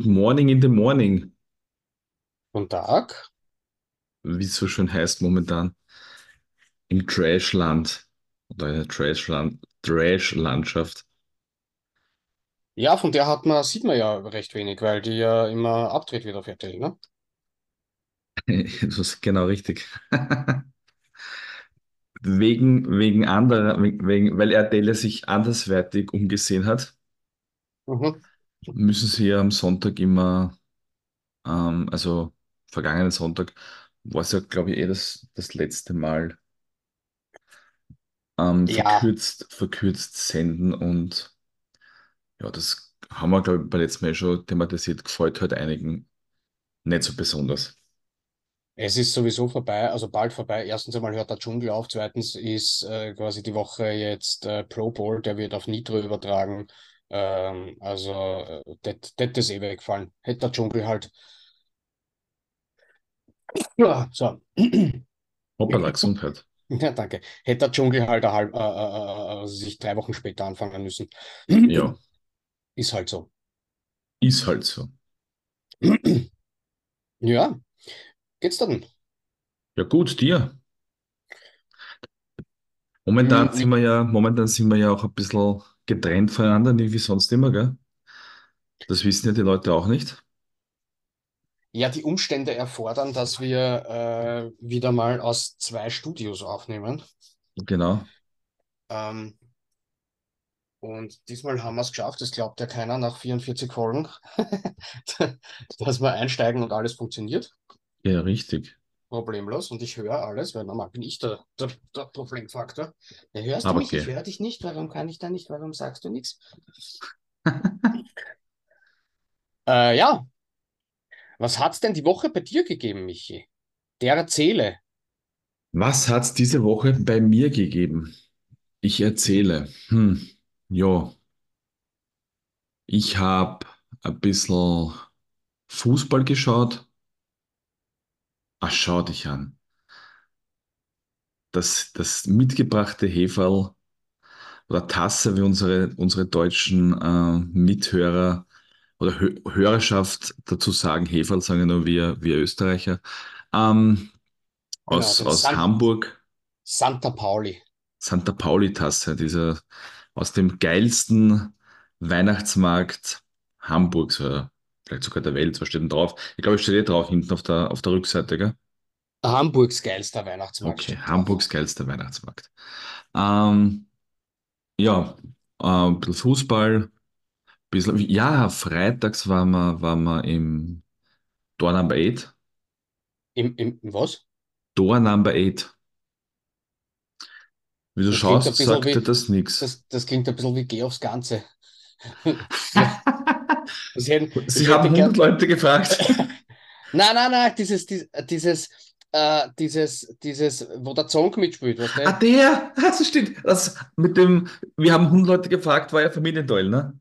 Good morning in the morning, Guten Tag. wie es so schön heißt momentan, im Trashland oder in der Trashland, Trash-Landschaft. Ja, von der hat man, sieht man ja recht wenig, weil die ja immer abdreht wird auf RTL, ne? Das ist genau richtig. Wegen, wegen anderer, wegen, weil RTL sich anderswertig umgesehen hat, Mhm. Müssen sie ja am Sonntag immer, ähm, also vergangenen Sonntag, war es ja, glaube ich, eh das, das letzte Mal ähm, Ja, verkürzt, verkürzt senden und Ja, das haben wir, glaube ich, beim letzten Mal schon thematisiert. Gefällt halt einigen nicht so besonders. es ist sowieso vorbei, also bald vorbei. Erstens einmal hört der Dschungel auf, zweitens ist äh, quasi die Woche jetzt äh, Pro Bowl, der wird auf Nitro übertragen. Ähm, also, äh, das ist eh weggefallen. Hätte der Dschungel halt. Ja, so. Hoppala, Gesundheit. Ja, danke. Hätte der Dschungel halt halb, äh, äh, äh, sich drei Wochen später anfangen müssen. Ja, Ist halt so. ist halt so. Ja, geht's dann? Ja, gut, dir. Momentan sind Hm, wir ja, momentan sind wir ja auch ein bisschen getrennt voneinander, nicht wie sonst immer, gell? Das wissen ja die Leute auch nicht. Ja, die Umstände erfordern, dass wir äh, wieder mal aus zwei Studios aufnehmen. Genau. Ähm, und diesmal haben wir es geschafft, das glaubt ja keiner nach 44 Folgen, dass wir einsteigen und alles funktioniert. Ja, richtig. Problemlos. Und ich höre alles, weil normal bin ich der, der, der Problemfaktor. Ja, hörst du Aber mich? Ich okay. höre dich nicht. Warum kann ich da nicht? Warum sagst du nichts? Äh, ja, was hat's denn die Woche bei dir gegeben, Michi? Der erzähle. Was hat es diese Woche bei mir gegeben? Ich erzähle. Hm, ja, ich habe ein bisschen Fußball geschaut. Ach, schau dich an. Das, das mitgebrachte Heferl oder Tasse, wie unsere, unsere deutschen äh, Mithörer oder Hö Hörerschaft dazu sagen, Heferl sagen ja nur wir, wir Österreicher, ähm, Genau, aus, den aus San Hamburg, Santa Pauli. Santa Pauli-Tasse, dieser aus dem geilsten Weihnachtsmarkt Hamburgs oder vielleicht sogar der Welt, was steht denn drauf? Ich glaube, es steht eh drauf, hinten auf der, auf der Rückseite, gell? Hamburgs geilster Weihnachtsmarkt Okay, steht drauf. Hamburgs geilster Weihnachtsmarkt. Ähm, ja, äh, ein bisschen Fußball, bisschen, ja, freitags waren wir, waren wir im Door Number 8. Im, im, was? Door Number 8. Wie du Das schaust, sagt dir das nichts. das, das klingt ein bisschen wie Geh aufs Ganze. Ja, Ich hätte, Sie haben hätte hundert gern. Leute gefragt. Nein, nein, nein, dieses, dies- dieses, äh, dieses, dieses, wo der Song mitspielt, weißt Ah, der, das stimmt. Das mit dem, wir haben hundert Leute gefragt, war ja Familienduell, ne?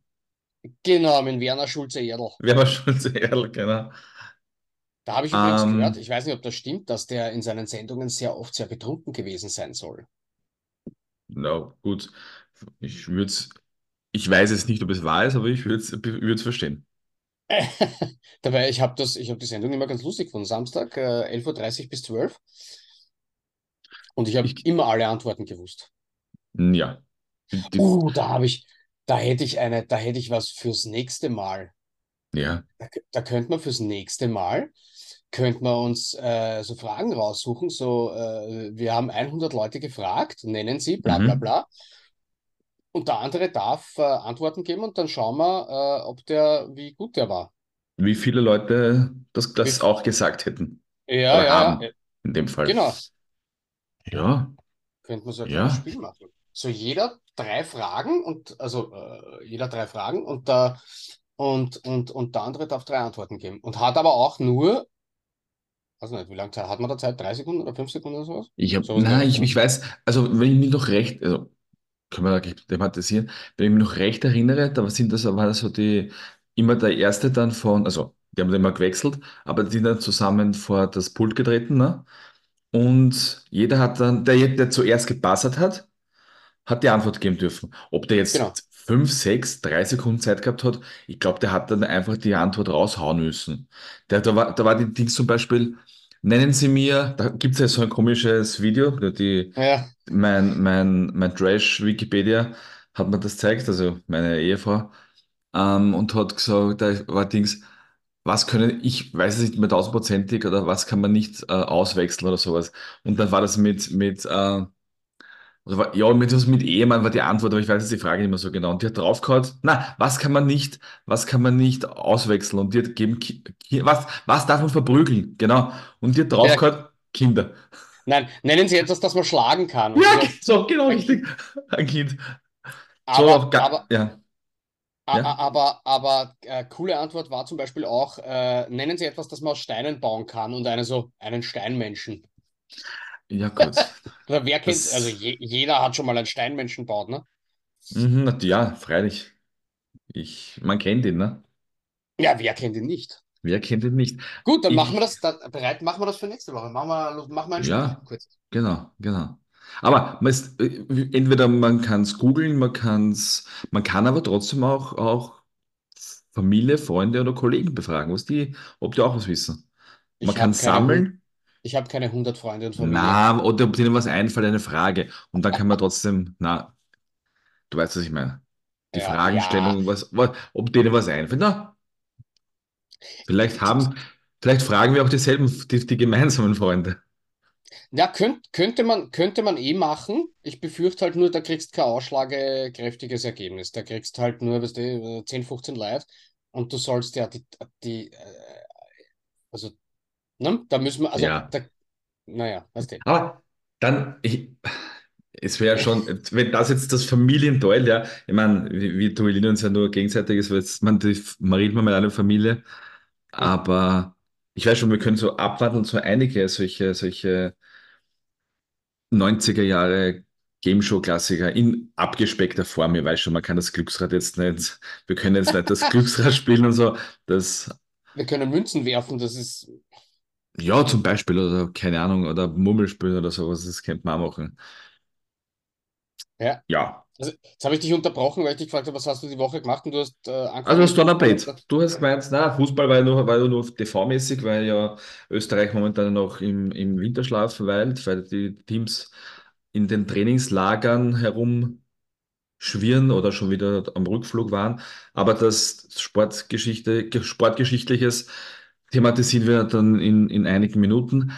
Genau, mit Werner Schulze-Erdl. Wer war schon sehr ehrlich, genau. Da habe ich übrigens gehört, Ähm, ich weiß nicht, ob das stimmt, dass der in seinen Sendungen sehr oft sehr betrunken gewesen sein soll. na gut, ich würde ich weiß jetzt nicht, ob es wahr ist, aber ich würde es verstehen. Dabei, ich habe das, ich habe die Sendung immer ganz lustig gefunden. Samstag, äh, 11.30 Uhr bis 12 und ich habe Ich, immer alle Antworten gewusst. ja, die, Uh, da habe ich, da hätte ich eine, da hätte ich was fürs nächste Mal. ja, Da, da könnte man fürs nächste Mal, könnte man uns äh, so Fragen raussuchen. So, äh, wir haben 100 Leute gefragt, nennen sie, bla bla mhm. Und der andere darf äh, Antworten geben und dann schauen wir, äh, ob der, wie gut der war. Wie viele Leute das, das auch gesagt hätten ja, oder ja, ja, haben, äh, in dem Fall. genau. Ja, Könnte man so ein ja, Spiel machen. So jeder drei Fragen und also äh, jeder drei Fragen und der und, und, und der andere darf drei Antworten geben. Und hat aber auch nur, weiß nicht, wie lange Zeit hat man da Zeit? Drei Sekunden oder fünf Sekunden oder sowas? ich habe, Sowas in der na, ich, ich weiß, also wenn ich mich noch recht, also können wir da gleich thematisieren. Wenn ich mich noch recht erinnere, da sind das, war das so die, immer der Erste dann von, also die haben dann immer gewechselt, aber die sind dann zusammen vor das Pult getreten, ne? Und jeder hat dann, der, der zuerst gebuzzert hat, hat die Antwort geben dürfen. Ob der Genau. jetzt fünf, sechs, drei Sekunden Zeit gehabt hat, ich glaube, der hat dann einfach die Antwort raushauen müssen. Der, da war, da war die Dings zum Beispiel, nennen Sie mir, da gibt es ja so ein komisches Video, die, Ja, mein, mein, mein Trash-Wikipedia hat mir das gezeigt, also meine Ehefrau, ähm, und hat gesagt, da war Dings, was können, ich weiß es nicht mehr tausendprozentig oder was kann man nicht äh, auswechseln oder sowas. Und dann war das mit, mit äh, war, ja, mit, was mit Ehemann war die Antwort, aber ich weiß jetzt die Frage nicht mehr so genau. Und die hat draufgehauen, na, was kann man nicht, was kann man nicht auswechseln? Und die hat gegeben, was, was darf man verprügeln? Genau. Und die hat ja. draufgehauen, Kinder. Nein, nennen Sie etwas, das man schlagen kann. Ja, so, genau richtig. Ein Kind. So, Aber, ga- aber, ja, ja, aber, aber äh, coole Antwort war zum Beispiel auch, äh, nennen Sie etwas, das man aus Steinen bauen kann und eine so, einen Steinmenschen. Ja, gut. Wer kennt, also Das, je, jeder hat schon mal einen Steinmenschen gebaut, ne? mhm, ja, freilich. Ich, man kennt ihn, ne? Ja, wer kennt ihn nicht? Wer kennt ihn nicht? Gut, dann machen wir Ich, das, dann, bereit, machen wir das für nächste Woche. Machen wir, machen wir ein Spiel. ja, Kurz. genau, genau. Aber man ist, äh, entweder man kann es googeln, man kann es, man kann aber trotzdem auch, auch Familie, Freunde oder Kollegen befragen, was die, ob die auch was wissen. Man Ich kann sammeln, ich hab keine hundert Freunde und Familie. na, oder ob denen was einfällt, eine Frage. Und dann kann man trotzdem, na, du weißt, was ich meine. Die Ja, ja. Fragestellung, was, was, ob denen was einfällt. Na, vielleicht haben, vielleicht fragen wir auch dieselben, die, die gemeinsamen Freunde. Ja, könnt, könnte man, könnte man eh machen. Ich befürchte halt nur, da kriegst kein ausschlagekräftiges Ergebnis. Da kriegst halt nur, weißt du, 10, 15 live und du sollst ja die, die äh, also, ne, da müssen wir, also, Ja. da, naja, weißt du. Aber dann, ich, es wäre schon, wenn das jetzt das Familienteil, ja, ich meine, wir, duellieren uns ja nur gegenseitig, es wird, man, redet mal mit einer Familie, aber ich weiß schon, wir können so abwandeln, so einige solche, solche 90er Jahre Game Show Klassiker in abgespeckter Form. Ich weiß schon, man kann das Glücksrad jetzt nicht, wir können jetzt nicht das Glücksrad spielen und so, das, Wir können Münzen werfen, das ist, ja, zum Beispiel, oder keine Ahnung, oder Murmelspielen oder sowas, das könnte man auch machen. ja. Ja. Also, jetzt habe ich dich unterbrochen, weil ich dich gefragt habe, was hast du die Woche gemacht und du hast äh, Also hast du ein gesagt, Du hast gemeint, na, Fußball war ja nur, war ja nur TV-mäßig, weil ja Österreich momentan noch im, im Winterschlaf weilt, weil die Teams in den Trainingslagern herumschwirren oder schon wieder am Rückflug waren. Aber das Sportgeschichte, Sportgeschichtliches thematisieren wir dann in, in einigen Minuten.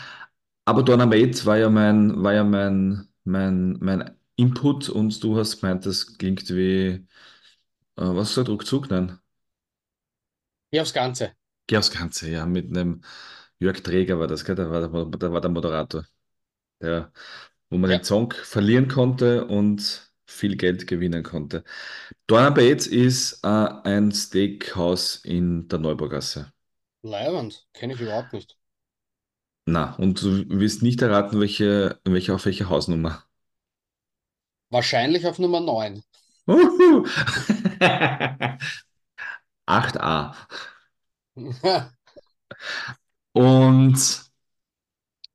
Aber Dynamite war ja mein, war ja mein, mein, mein Input und du hast gemeint, das klingt wie, äh, was das, Rückzug? Nein. ja, aufs Ganze. Geh aufs Ganze, ja, mit einem Jörg Träger war das, gell? Der war, der, der war der Moderator, der, wo man den Ja, Song verlieren konnte und viel Geld gewinnen konnte. Donna Bates ist äh, ein Steakhouse in der Neubaugasse. Leiband, kenne ich überhaupt nicht. Na, und du wirst nicht erraten, welche, welche auf welche Hausnummer. Wahrscheinlich auf Nummer 9. Uhu. 8a. Und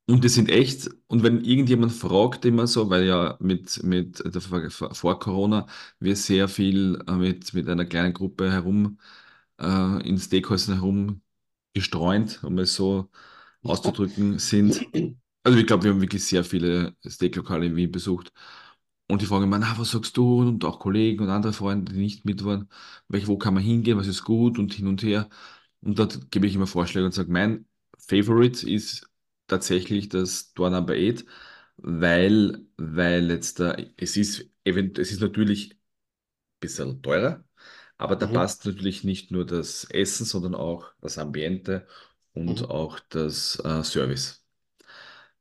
Und die sind echt, und wenn irgendjemand fragt immer so, weil ja mit, mit der, vor vor Corona wir sehr viel äh, mit, mit einer kleinen Gruppe herum äh, in Steakhäusern herum gestreunt, um es so auszudrücken, sind. Also ich glaube, wir haben wirklich sehr viele Steaklokale in Wien besucht. Und die fragen immer, na, was sagst du? Und auch Kollegen und andere Freunde, die nicht mit waren, welch, wo kann man hingehen, was ist gut und hin und her. Und dort gebe ich immer Vorschläge und sage, mein Favorite ist tatsächlich das Door Number 8, weil, weil jetzt da, es ist, es ist natürlich ein bisschen teurer, aber da Mhm, passt natürlich nicht nur das Essen, sondern auch das Ambiente und mhm, auch das äh, Service.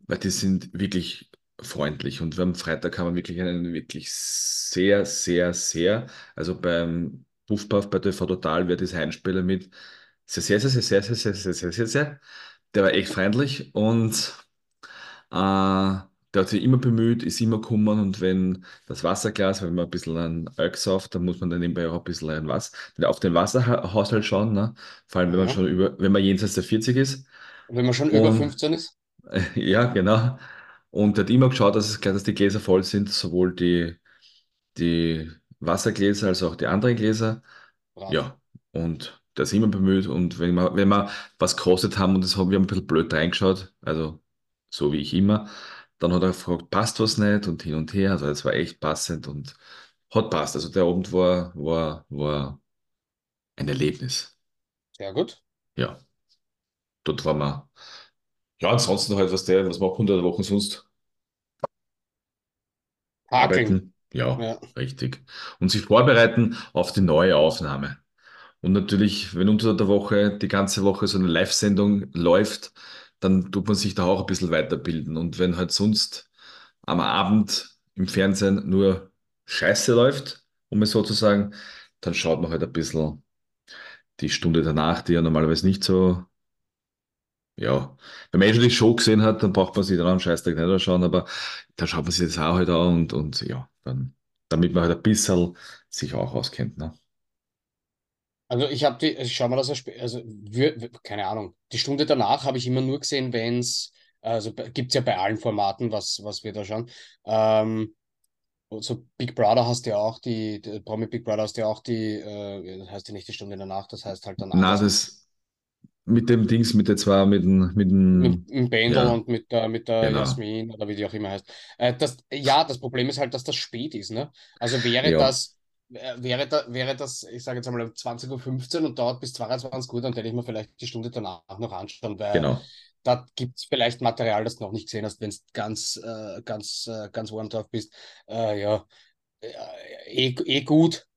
Weil die sind wirklich freundlich und am Freitag haben wir wirklich einen wirklich sehr, sehr, sehr, also beim Puffpuff bei TV Total wird dieser Einspieler mit sehr, sehr, sehr, sehr, sehr, sehr, sehr, sehr, sehr, sehr, der war echt freundlich und äh, der hat sich immer bemüht, ist immer gekommen und wenn das Wasserglas, wenn man ein bisschen an Alk sauft, dann muss man dann nebenbei auch ein bisschen ein was, auf den Wasserhaushalt schauen, ne? Vor allem wenn man aha. schon über, wenn man jenseits der 40 ist. Und wenn man schon über Und 15 ist? ja, genau. Und er hat immer geschaut, dass, es, dass die Gläser voll sind, sowohl die, die Wassergläser als auch die anderen Gläser. Brav. Ja, und da sind wir bemüht. Und wenn wir, wenn wir was gekostet haben und das haben wir ein bisschen blöd reingeschaut, also so wie ich immer, dann hat er gefragt, passt was nicht und hin und her. Also es war echt passend und hat passt. Also der Abend war, war, war ein Erlebnis. Sehr gut. Ja, dort waren wir. Ja, ansonsten halt, was der, was macht man unter der Woche sonst? Hakeln. Arbeiten. Ja, Ja. richtig. Und sich vorbereiten auf die neue Aufnahme. Und natürlich, wenn unter der Woche die ganze Woche so eine Live-Sendung läuft, dann tut man sich da auch ein bisschen weiterbilden. Und wenn halt sonst am Abend im Fernsehen nur Scheiße läuft, um es so zu sagen, dann schaut man halt ein bisschen die Stunde danach, die ja normalerweise nicht so, ja, wenn man eh schon die Show gesehen hat, dann braucht man sich dann am Scheißtag nicht anschauen, aber dann schaut man sich das auch halt an und, und ja, dann, damit man halt ein bisschen sich auch auskennt, ne? Also ich habe die, ich schau mal, dass er sp- also wir, keine Ahnung. Die Stunde danach habe ich immer nur gesehen, wenn es, also gibt es ja bei allen Formaten, was, was wir da schauen. Ähm, so Big Brother hast du ja auch die, die Promi Big Brother hast du ja auch die, äh, das heißt ja nicht die Stunde danach, das heißt halt danach. Na, Also das mit dem Dings, mit der zwar, mit dem, mit mit dem, dem Bendel ja, und mit der, mit der genau, Jasmin oder wie die auch immer heißt. Äh, das, ja, das Problem ist halt, dass das spät ist, ne? Also wäre ja, das, wäre da, wäre das, ich sage jetzt einmal um 20.15 Uhr und dauert bis 22 Uhr, dann hätte ich mir vielleicht die Stunde danach noch anschauen, weil genau. da gibt es vielleicht Material, das du noch nicht gesehen hast, wenn du ganz, äh, ganz, äh, ganz warm drauf bist. Äh, ja, äh, eh, eh gut.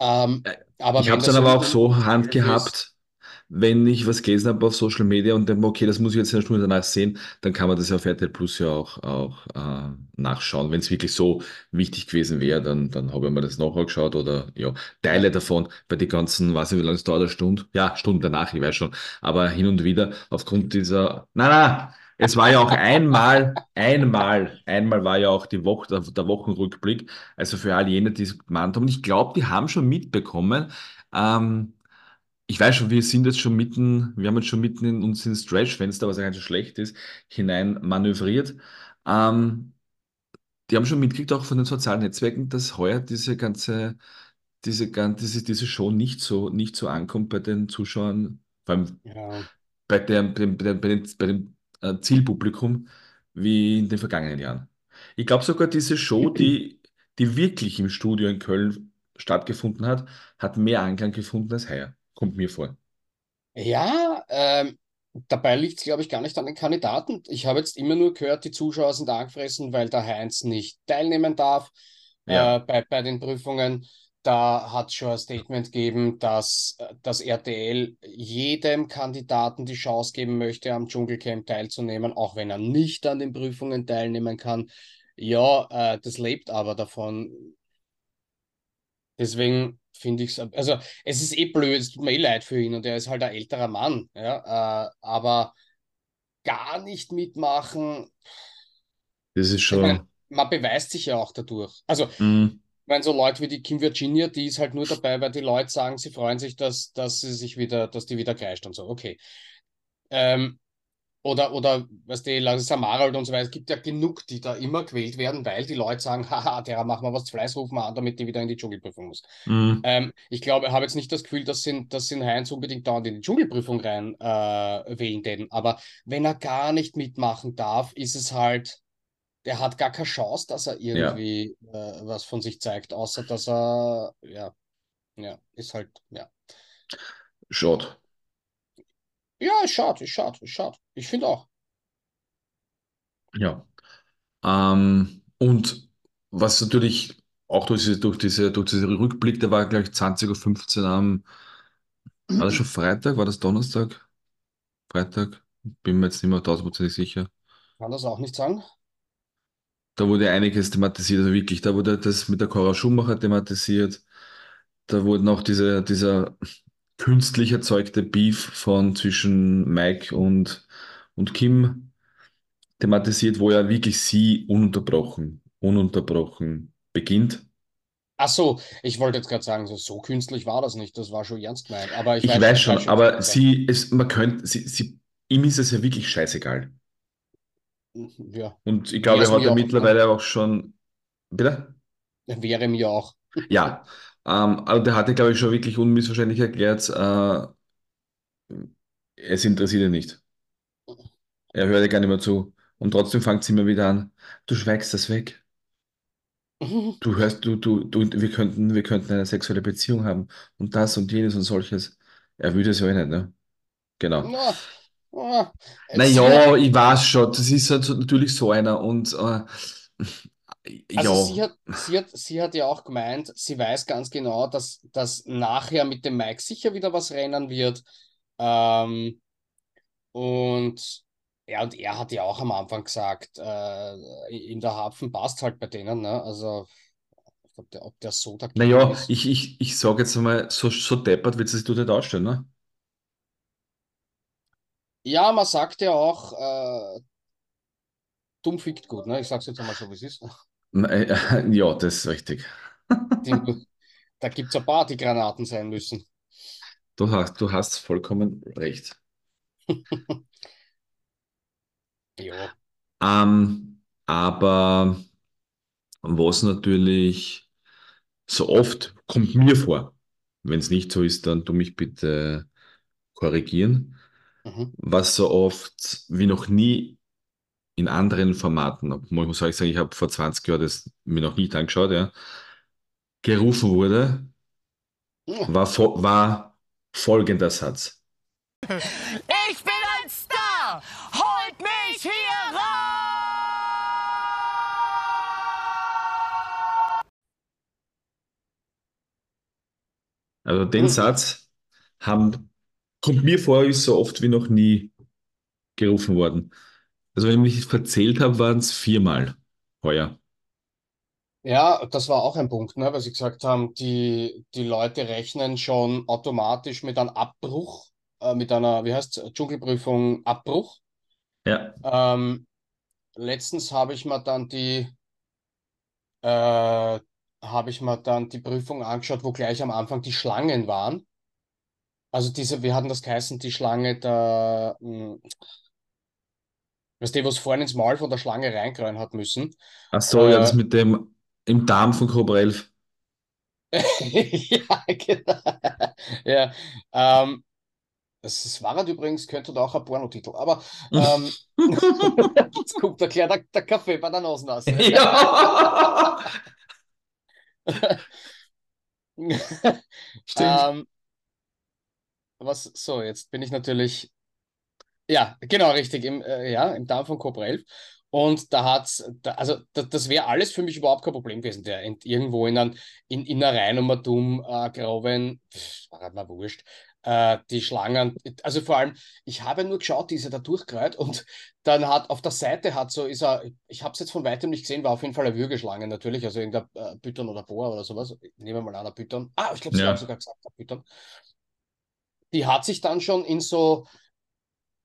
Ähm, Äh, aber Ich habe es dann aber auch so handgehabt, wenn ich was gelesen habe auf Social Media und denke, okay, das muss ich jetzt eine Stunde danach sehen, dann kann man das ja auf RTL Plus ja auch, auch äh, nachschauen. Wenn es wirklich so wichtig gewesen wäre, dann, dann habe ich mir das nachher geschaut oder ja. Teile davon bei den ganzen, weiß nicht, wie lange es dauert, eine Stunde? Ja, Stunden danach, ich weiß schon. Aber hin und wieder aufgrund dieser, na, na, es war ja auch einmal, einmal, einmal war ja auch die Woche, der, der Wochenrückblick. Also für all jene, die es gemeint haben. Und ich glaube, die haben schon mitbekommen, ähm, ich weiß schon, wir sind jetzt schon mitten, wir haben jetzt schon mitten in uns ins Trash-Fenster, was ja ganz so schlecht ist, hinein manövriert. Ähm, die haben schon mitgekriegt, auch von den sozialen Netzwerken, dass heuer diese ganze, diese, gan- diese, diese Show nicht so, nicht so ankommt bei den Zuschauern, vor allem Ja. bei der, bei dem, bei dem, bei dem, bei dem äh, Zielpublikum, wie in den vergangenen Jahren. Ich glaube sogar diese Show, die, die wirklich im Studio in Köln stattgefunden hat, hat mehr Anklang gefunden als heuer. Kommt mir vor. Ja, ähm, dabei liegt es, glaube ich, gar nicht an den Kandidaten. Ich habe jetzt immer nur gehört, die Zuschauer sind angefressen, weil der Heinz nicht teilnehmen darf äh, Ja. bei, bei den Prüfungen. Da hat schon ein Statement gegeben, dass äh, das RTL jedem Kandidaten die Chance geben möchte, am Dschungelcamp teilzunehmen, auch wenn er nicht an den Prüfungen teilnehmen kann. Ja, äh, das lebt aber davon. Deswegen finde ich es, also es ist eh blöd, es tut mir eh leid für ihn und er ist halt ein älterer Mann, ja, äh, aber gar nicht mitmachen, Das ist ich meine, schon, man beweist sich ja auch dadurch. Also, ich mm, meine, so Leute wie die Kim Virginia, die ist halt nur dabei, weil die Leute sagen, sie freuen sich, dass, dass sie sich wieder, dass die wieder kreischt und so, okay. Ähm, Oder, oder, du, Larissa Marold und so weiter. Es gibt ja genug, die da immer gewählt werden, weil die Leute sagen, haha, derer machen wir was zu Fleiß, rufen wir an, damit die wieder in die Dschungelprüfung muss. mm, Ähm, ich glaube, ich habe jetzt nicht das Gefühl, dass sie, dass sie den Heinz unbedingt dauernd in die Dschungelprüfung rein äh, wählen täten. Aber wenn er gar nicht mitmachen darf, ist es halt, der hat gar keine Chance, dass er ja, irgendwie äh, was von sich zeigt, außer dass er, ja, ja, ist halt, ja. schade. Ja, ist schade, ist schade, ist schade. Ich finde auch. Ja. Ähm, und was natürlich auch durch diese, durch diese, durch diese Rückblick, der war gleich 20.15 Uhr am, war das schon Freitag? War das Donnerstag? Freitag? Bin mir jetzt nicht mehr tausendprozentig sicher. Kann das auch nicht sagen. Da wurde einiges thematisiert, also wirklich, da wurde das mit der Cora Schumacher thematisiert. Da wurde noch diese, dieser künstlich erzeugte Beef von zwischen Mike und, und Kim thematisiert, wo ja wirklich sie ununterbrochen, ununterbrochen beginnt. Ach so, ich wollte jetzt gerade sagen, so, so künstlich war das nicht. Das war schon ernst gemeint. Aber ich Ich weiß, weiß schon, schon, aber sie, es, man könnte, sie, sie, ihm ist es ja wirklich scheißegal. Ja, Und ich glaube, er hat ja auch, ne? mittlerweile auch schon, bitte? Wäre mir auch. Ja, ähm, aber der hatte, glaube ich, schon wirklich unmissverständlich erklärt, äh, es interessiert ihn nicht. Er hört ja gar nicht mehr zu. Und trotzdem fängt sie immer wieder an. Du schweigst das weg. Du hörst, du, du, du, wir könnten, wir könnten eine sexuelle Beziehung haben. Und das und jenes und solches. Er würde es ja eh nicht, ne? Genau. Naja, ich weiß schon, das ist halt so, natürlich so einer. Und äh, also sie hat, sie hat, sie hat ja auch gemeint, sie weiß ganz genau, dass, dass nachher mit dem Mike sicher wieder was rennen wird. Ähm, und ja, und er hat ja auch am Anfang gesagt, äh, in der Hafen passt halt bei denen, ne? Also, ob der, ob der so dagegen naja, ist. ich, ich, ich sage jetzt mal, so, so deppert wird es sich nicht ausstellen, ne? Ja, man sagt ja auch, äh, dumm fickt gut, ne? Ich sag's jetzt einmal so, wie es ist. Äh, Ja, das ist richtig. Da gibt's ein paar, die Granaten sein müssen. Du hast, du hast vollkommen recht. Jo. Ähm, aber was natürlich so oft kommt mir vor, wenn es nicht so ist, dann tu mich bitte korrigieren, Mhm. was so oft wie noch nie in anderen Formaten, obwohl ich muss ehrlich sagen, ich habe vor 20 Jahren das mir noch nicht angeschaut, ja, gerufen wurde, war, fo war folgender Satz. Ich bin ein Star! Holt mich hier raus! Also den Satz haben, kommt mir vor, ist so oft wie noch nie gerufen worden. Also wenn ich mich nicht verzählt habe, waren es viermal heuer. Ja, das war auch ein Punkt, ne? Weil sie gesagt haben, die, die Leute rechnen schon automatisch mit einem Abbruch, äh, mit einer, wie heißt Dschungelprüfung Abbruch. Ja. Ähm, letztens habe ich mir dann die, äh, habe ich mir dann die Prüfung angeschaut, wo gleich am Anfang die Schlangen waren. Also diese, wir hatten das geheißen, die Schlange da, mh, weißt du, was vorne ins Maul von der Schlange reingreien hat müssen. Ach so, ja, das Äh, mit dem im Darm von Cobra 11. ja, genau. Ja, ähm, das ist Wahrheit übrigens, könnte da auch ein Pornotitel, aber ähm, jetzt kommt da gleich der, der Kaffee bei der Nasennasse. Ja, stimmt. ähm, was, so, jetzt bin ich natürlich Ja, genau, richtig, im, äh, ja, im Darm von Cobra 11. Und da hat's, da, also da, das wäre alles für mich überhaupt kein Problem gewesen. Der in, irgendwo in, ein, in, in einer Rheinummertum äh, grauen, pff, war halt mal wurscht, äh, die Schlangen, also vor allem, ich habe nur geschaut, die ist ja da durchgereiht und dann hat auf der Seite hat so, ist er, ich habe es jetzt von weitem nicht gesehen, war auf jeden Fall eine Würgeschlange natürlich, also irgendein äh, Python oder Boa oder sowas. Nehmen wir mal an, ein Python. Ah, ich glaube, sie haben Ja, sogar gesagt, ein Python. Die hat sich dann schon in so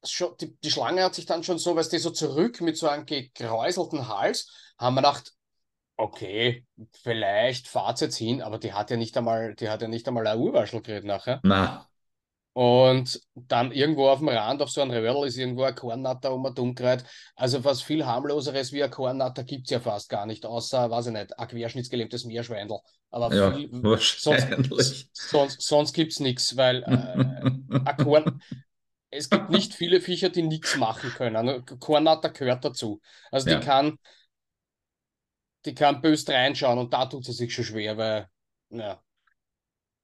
schon, die, die Schlange hat sich dann schon so, weißt du, so zurück mit so einem gekräuselten Hals, haben wir gedacht, okay, vielleicht fahrt jetzt hin, aber die hat ja nicht einmal, die hat ja nicht einmal ein Urwaschel gekriegt nachher. na, Und dann irgendwo auf dem Rand, auf so einem Röhrl, ist irgendwo ein Kornnatter um und umgerät. Also was viel harmloseres wie ein Kornnatter gibt es ja fast gar nicht, außer, weiß ich nicht, ein querschnittsgelähmtes Meerschweindel. Aber ja, viel, sonst, sonst, sonst gibt es nichts, weil äh, ein Korn, es gibt nicht viele Viecher, die nichts machen können. Kornatter gehört dazu. Also die Ja, kann, die kann bös reinschauen und da tut sie sich schon schwer, weil, ja.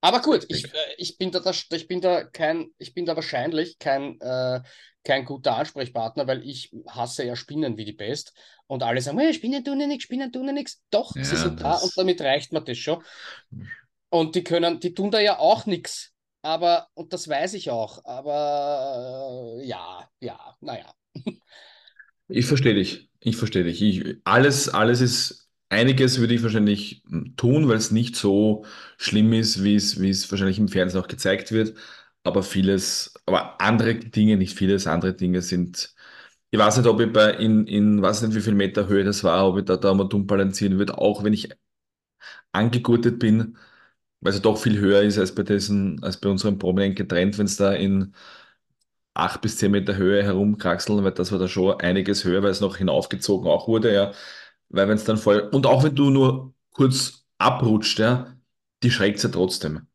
Aber gut, ich, äh, ich bin da, das- ich bin da kein, ich bin da wahrscheinlich kein, äh, kein guter Ansprechpartner, weil ich hasse ja Spinnen wie die Pest. Und alle sagen, hey, Spinnen tun ja nichts, Spinnen tun ja nichts. Doch, sie Ja, sind da und das. damit reicht mir das schon. Und die können, die tun da ja auch nichts. Aber, und das weiß ich auch, aber äh, ja, ja, naja. Ich verstehe dich. Ich verstehe dich. Ich, alles, alles ist, einiges würde ich wahrscheinlich tun, weil es nicht so schlimm ist, wie es, wie es wahrscheinlich im Fernsehen auch gezeigt wird. Aber vieles, aber andere Dinge, nicht vieles, andere Dinge sind. Ich weiß nicht, ob ich bei in, in weiß nicht, wie viel Meter Höhe das war, ob ich da, da mal dumm balancieren würde, auch wenn ich angegurtet bin, weil es ja doch viel höher ist als bei diesen, als bei unserem prominent getrennt, wenn es da in acht bis zehn Meter Höhe herumkraxeln, weil das war da schon einiges höher, weil es noch hinaufgezogen auch wurde, ja. Weil wenn es dann voll, und auch wenn du nur kurz abrutscht, ja, die schreckt ja trotzdem.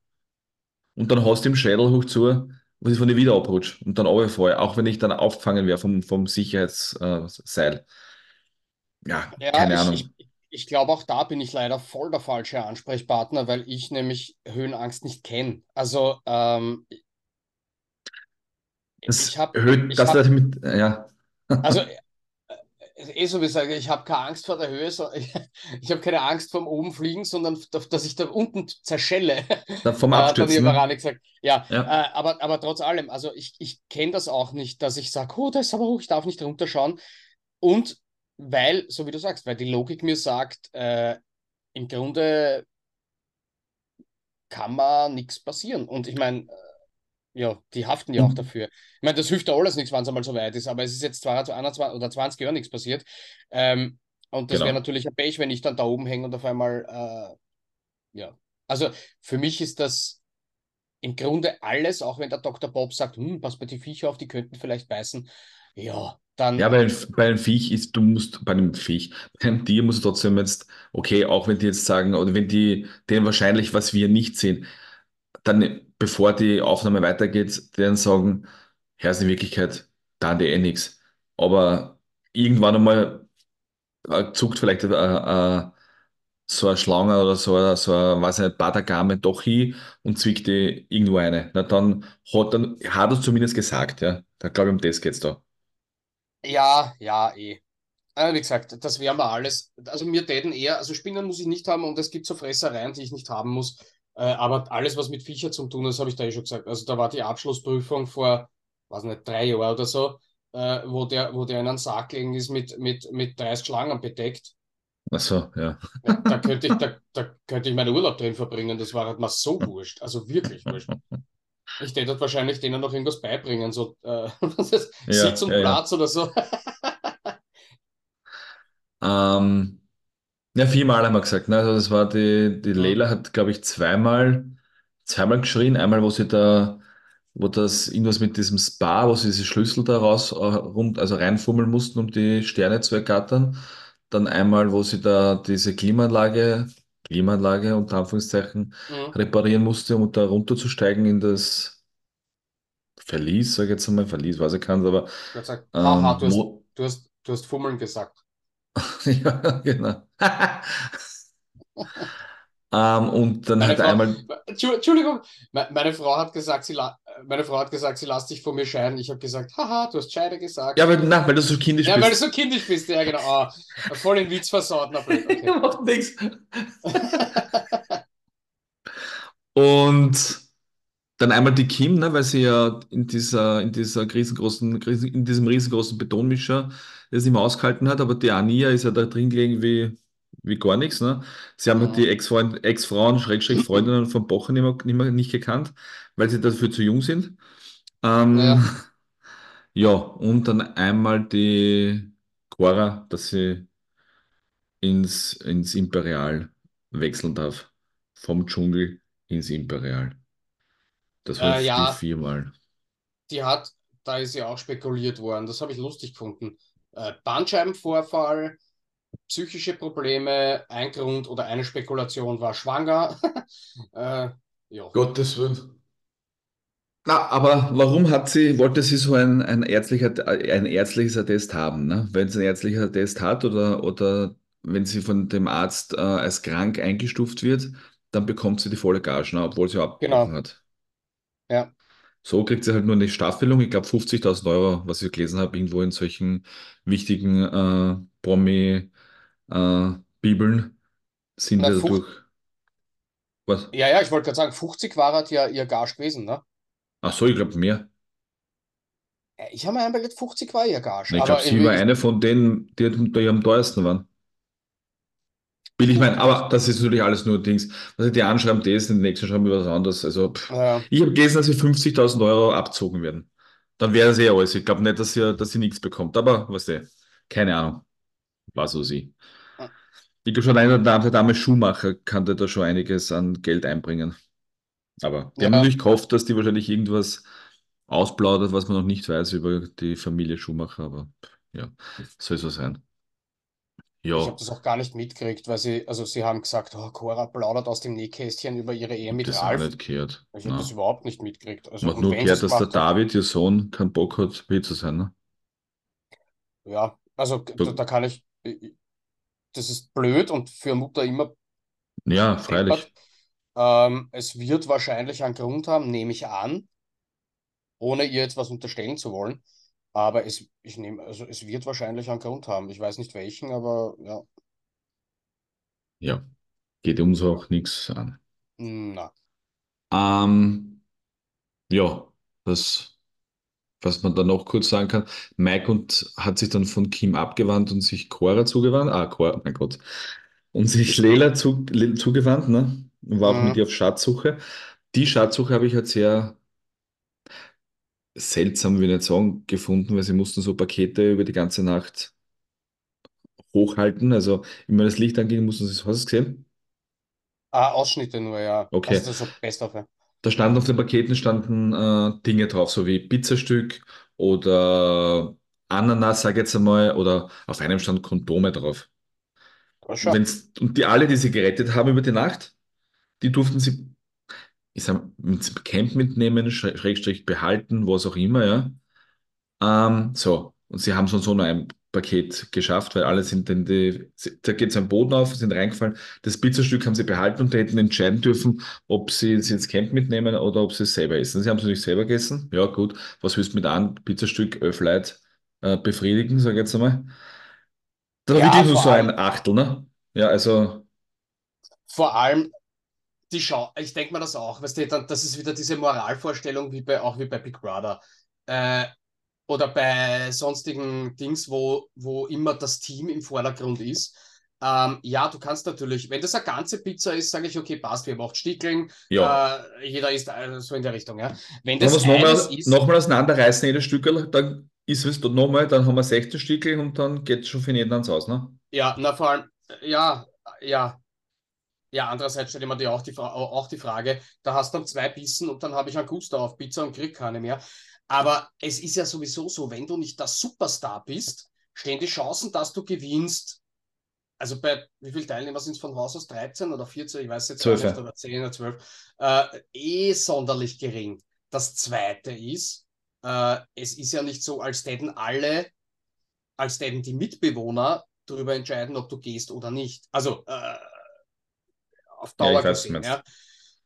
Und dann hast du im Schädel hoch zu, was ich von dir wieder abrutscht und dann runterfalle, auch wenn ich dann aufgefangen wäre vom, vom Sicherheitsseil. Ja, Ja, keine ich, Ahnung. ich, ich glaube, auch da bin ich leider voll der falsche Ansprechpartner, weil ich nämlich Höhenangst nicht kenne. Also, ähm, ich Das habe, ich das hab, mit, ja, also eh so wie ich sage, ich habe keine Angst vor der Höhe, so, ich, ich habe keine Angst vom oben fliegen, sondern dass ich da unten zerschelle. da vom Äh, Abstürzen, ne? Gesagt. Ja, Ja, äh, aber, aber trotz allem, also ich, ich kenne das auch nicht, dass ich sage, oh, da ist aber hoch, ich darf nicht runterschauen. Und weil, so wie du sagst, weil die Logik mir sagt, äh, im Grunde kann man nichts passieren. Und ich meine, ja, die haften ja auch und, dafür. Ich meine, das hilft ja alles nichts, wenn es einmal so weit ist, aber es ist jetzt 21 oder 20 Jahre nichts passiert. Ähm, und das wäre genau. natürlich ein Pech, wenn ich dann da oben hänge und auf einmal, äh, ja. Also für mich ist das im Grunde alles, auch wenn der Dr. Bob sagt, hm, pass bei die Viecher auf, die könnten vielleicht beißen. Ja, Ja, dann, bei, einem- bei einem Viech ist, du musst, bei einem Viech, bei einem Tier musst du trotzdem jetzt, okay, auch wenn die jetzt sagen, oder wenn die, denen wahrscheinlich, was wir nicht sehen, dann, bevor die Aufnahme weitergeht, denen sagen, Herr, ist in Wirklichkeit, da die eh nichts. Aber irgendwann einmal äh, zuckt vielleicht äh, äh, so eine Schlange oder so, eine- so eine, weiß ich nicht, Badagame doch hin und zwickt die irgendwo eine. Na, dann hat, dann hat er zumindest gesagt, ja. Da glaube ich, um das geht's da. Ja, ja, eh. Äh, wie gesagt, das wären wir alles. Also mir täten eher, also Spinnen muss ich nicht haben und es gibt so Fressereien, die ich nicht haben muss. Äh, aber alles, was mit Viecher zu tun hat, das habe ich da eh schon gesagt. Also da war die Abschlussprüfung vor, weiß nicht, drei Jahren oder so, äh, wo der, wo der in einen Sarg gelegen ist mit, mit, mit 30 Schlangen bedeckt. Ach so, ja. Ja, da könnte ich, da, da könnte ich meinen Urlaub drin verbringen. Das war halt mal so wurscht. Also wirklich wurscht. Ich hätte dort wahrscheinlich denen noch irgendwas beibringen, so äh, was ist, Ja, Sitz und ja, ja. Platz oder so. Ähm, ja, viermal haben wir gesagt. Ne? Also das war die, die Leila hat, glaube ich, zweimal, zweimal geschrien. Einmal, wo sie da, wo das irgendwas mit diesem Spa, wo sie diese Schlüssel da raus, äh, rum, also reinfummeln mussten, um die Sterne zu ergattern. Dann einmal, wo sie da diese Klimaanlage, Klimaanlage unter Anführungszeichen, hm. reparieren musste, um da runterzusteigen in das Verlies, sage ich jetzt einmal, Verlies, weiß ich kann, aber Er haha, ähm, du hast, du hast, du hast Fummeln gesagt. ja, genau. Ähm, und dann Meine hat er Frau, einmal, Entschu- Entschuldigung, me- meine Frau hat gesagt, sie, la- meine Frau hat gesagt, sie lässt dich von mir scheiden. Ich habe gesagt, haha, du hast Scheide ja, gesagt. weil, na, weil du so kindisch Ja, weil du bist. so kindisch bist. Ja, genau. Ah, voll den Witz versaut. Na okay. Macht nichts. Und dann einmal die Kim, ne, weil sie ja in dieser, in dieser riesengroßen, riesen- in diesem riesengroßen Betonmischer das nicht mehr ausgehalten hat, aber die Ania ist ja da drin gelegen wie, wie gar nichts, ne? Sie haben halt die Mhm. Ex-Freund, Ex-Frauen, Schrägstrich Freundinnen von Bochen nicht mehr, nicht mehr, nicht gekannt, weil sie dafür zu jung sind. Ähm, Ja, ja, und dann einmal die Cora, dass sie ins, ins Imperial wechseln darf. Vom Dschungel ins Imperial. Das war äh, die ja, viermal. die hat, da ist ja auch spekuliert worden. Das habe ich lustig gefunden. Äh, Bandscheibenvorfall, psychische Probleme, ein Grund oder eine Spekulation war schwanger. äh, ja. Gottes Willen. Na, aber warum hat sie, wollte sie so ein, ein ärztlicher, ein ärztliches Attest haben, ne? Wenn sie ein ärztliches Attest hat oder, oder wenn sie von dem Arzt äh, als krank eingestuft wird, dann bekommt sie die volle Gage, ne? Obwohl sie abgebrochen Genau. hat. Ja. So kriegt sie halt nur eine Staffelung, ich glaube 50.000 Euro, was ich gelesen habe, irgendwo in solchen wichtigen äh, Promi-Bibeln sind Na, wir dadurch. Was? ja, ja, ich wollte gerade sagen, 50 war halt ja ihr Gage gewesen, ne? Ach so, ich glaube mehr. Äh, Ich habe mir einmal gedacht, 50 war ihr Gage, Ich glaube, sie war eine von denen, die, die am teuersten waren. Will ich meinen, aber das ist natürlich alles nur Dings. Also die einen schreiben das, die nächsten schreiben was anderes. Also pff. äh, ich habe gelesen, dass sie 50.000 Euro abzogen werden. Dann wäre sie ja alles. Ich glaube nicht, dass sie, dass sie nichts bekommt. Aber was der, keine Ahnung, war so sie. Ich glaube schon, einer der, der Dame Schuhmacher kannte da schon einiges an Geld einbringen. Aber die haben ja, natürlich gehofft, dass die wahrscheinlich irgendwas ausplaudert, was man noch nicht weiß über die Familie Schumacher. Aber ja, soll so sein. Ich habe Ja, das auch gar nicht mitgekriegt, weil sie, also sie haben gesagt, oh, Cora plaudert aus dem Nähkästchen über ihre Ehe mit das Ralf. nicht gehört. Ich habe das überhaupt nicht mitgekriegt. Also, Man hat nur gehört, dass der David, ihr Sohn, keinen Bock hat, wie zu sein. Ne? ja, also da, da kann ich, das ist blöd und für Mutter immer ja, freilich. Ähm, es wird wahrscheinlich einen Grund haben, nehme ich an, ohne ihr jetzt was unterstellen zu wollen. Aber es, ich nehme, also es wird wahrscheinlich einen Grund haben. Ich weiß nicht welchen, aber ja, Ja, geht uns auch nichts an. na. Ähm, ja, das, was man da noch kurz sagen kann, Mike und, hat sich dann von Kim abgewandt und sich Cora zugewandt. Ah, Cora, mein Gott. Und sich Lela zu, Le- zugewandt, ne? Und war auch mit ihr auf Schatzsuche. Die Schatzsuche habe ich halt sehr seltsam, will ich nicht sagen, gefunden, weil sie mussten so Pakete über die ganze Nacht hochhalten. Also immer das Licht anging, mussten sie, hast du es gesehen? Ah, Ausschnitte nur, ja. Also Okay. das ist so best of. ja. Da standen auf den Paketen standen äh, Dinge drauf, so wie Pizzastück oder Ananas, sag ich jetzt einmal, oder auf einem stand Kondome drauf. Und, die alle, die sie gerettet haben über die Nacht, die durften sie, ich sag, mit Camp mitnehmen, Schräg- Schrägstrich behalten, was auch immer, ja. Ähm, so, und sie haben schon so ein Paket geschafft, weil alle sind in die, da geht es am Boden auf, sind reingefallen. Das Pizzastück haben sie behalten und hätten entscheiden dürfen, ob sie es ins Camp mitnehmen oder ob sie es selber essen. Sie haben es natürlich selber gegessen. Ja, gut. Was willst du mit einem Pizzastück Öfleit äh, befriedigen, sag ich jetzt einmal. Da war Ja, wirklich so ein Achtel, ne? Ja, also, vor allem die Schau, ich denke mir das auch, weißt du, dann, das ist wieder diese Moralvorstellung, wie bei, auch wie bei Big Brother. Äh, oder bei sonstigen Dings, wo, wo immer das Team im Vordergrund ist. Ähm, ja, du kannst natürlich, wenn das eine ganze Pizza ist, sage ich, okay, passt, wir acht Stickeln, ja. äh, jeder isst äh, so in der Richtung, ja. Wenn das nochmal ist, noch mal auseinanderreißen, jedes Stückel, dann ist es dort nochmal, dann haben wir 16 Stückel und dann geht es schon für jeden ans Aus, ne? ja, na vor allem, ja, ja, ja, andererseits stellt immer dir auch die, auch die Frage, da hast du dann zwei Bissen und dann habe ich einen Guster auf Pizza und krieg keine mehr. Aber es ist ja sowieso so, wenn du nicht der Superstar bist, stehen die Chancen, dass du gewinnst. Also bei wie viele Teilnehmer sind es von Haus aus? 13 oder 14, ich weiß jetzt gar nicht, 12. oder 10 oder 12, äh, eh sonderlich gering. Das zweite ist, äh, es ist ja nicht so, als täten alle, als täten die Mitbewohner darüber entscheiden, ob du gehst oder nicht. Also äh, auf Ja, Dauer weiß, du gesehen. Ja.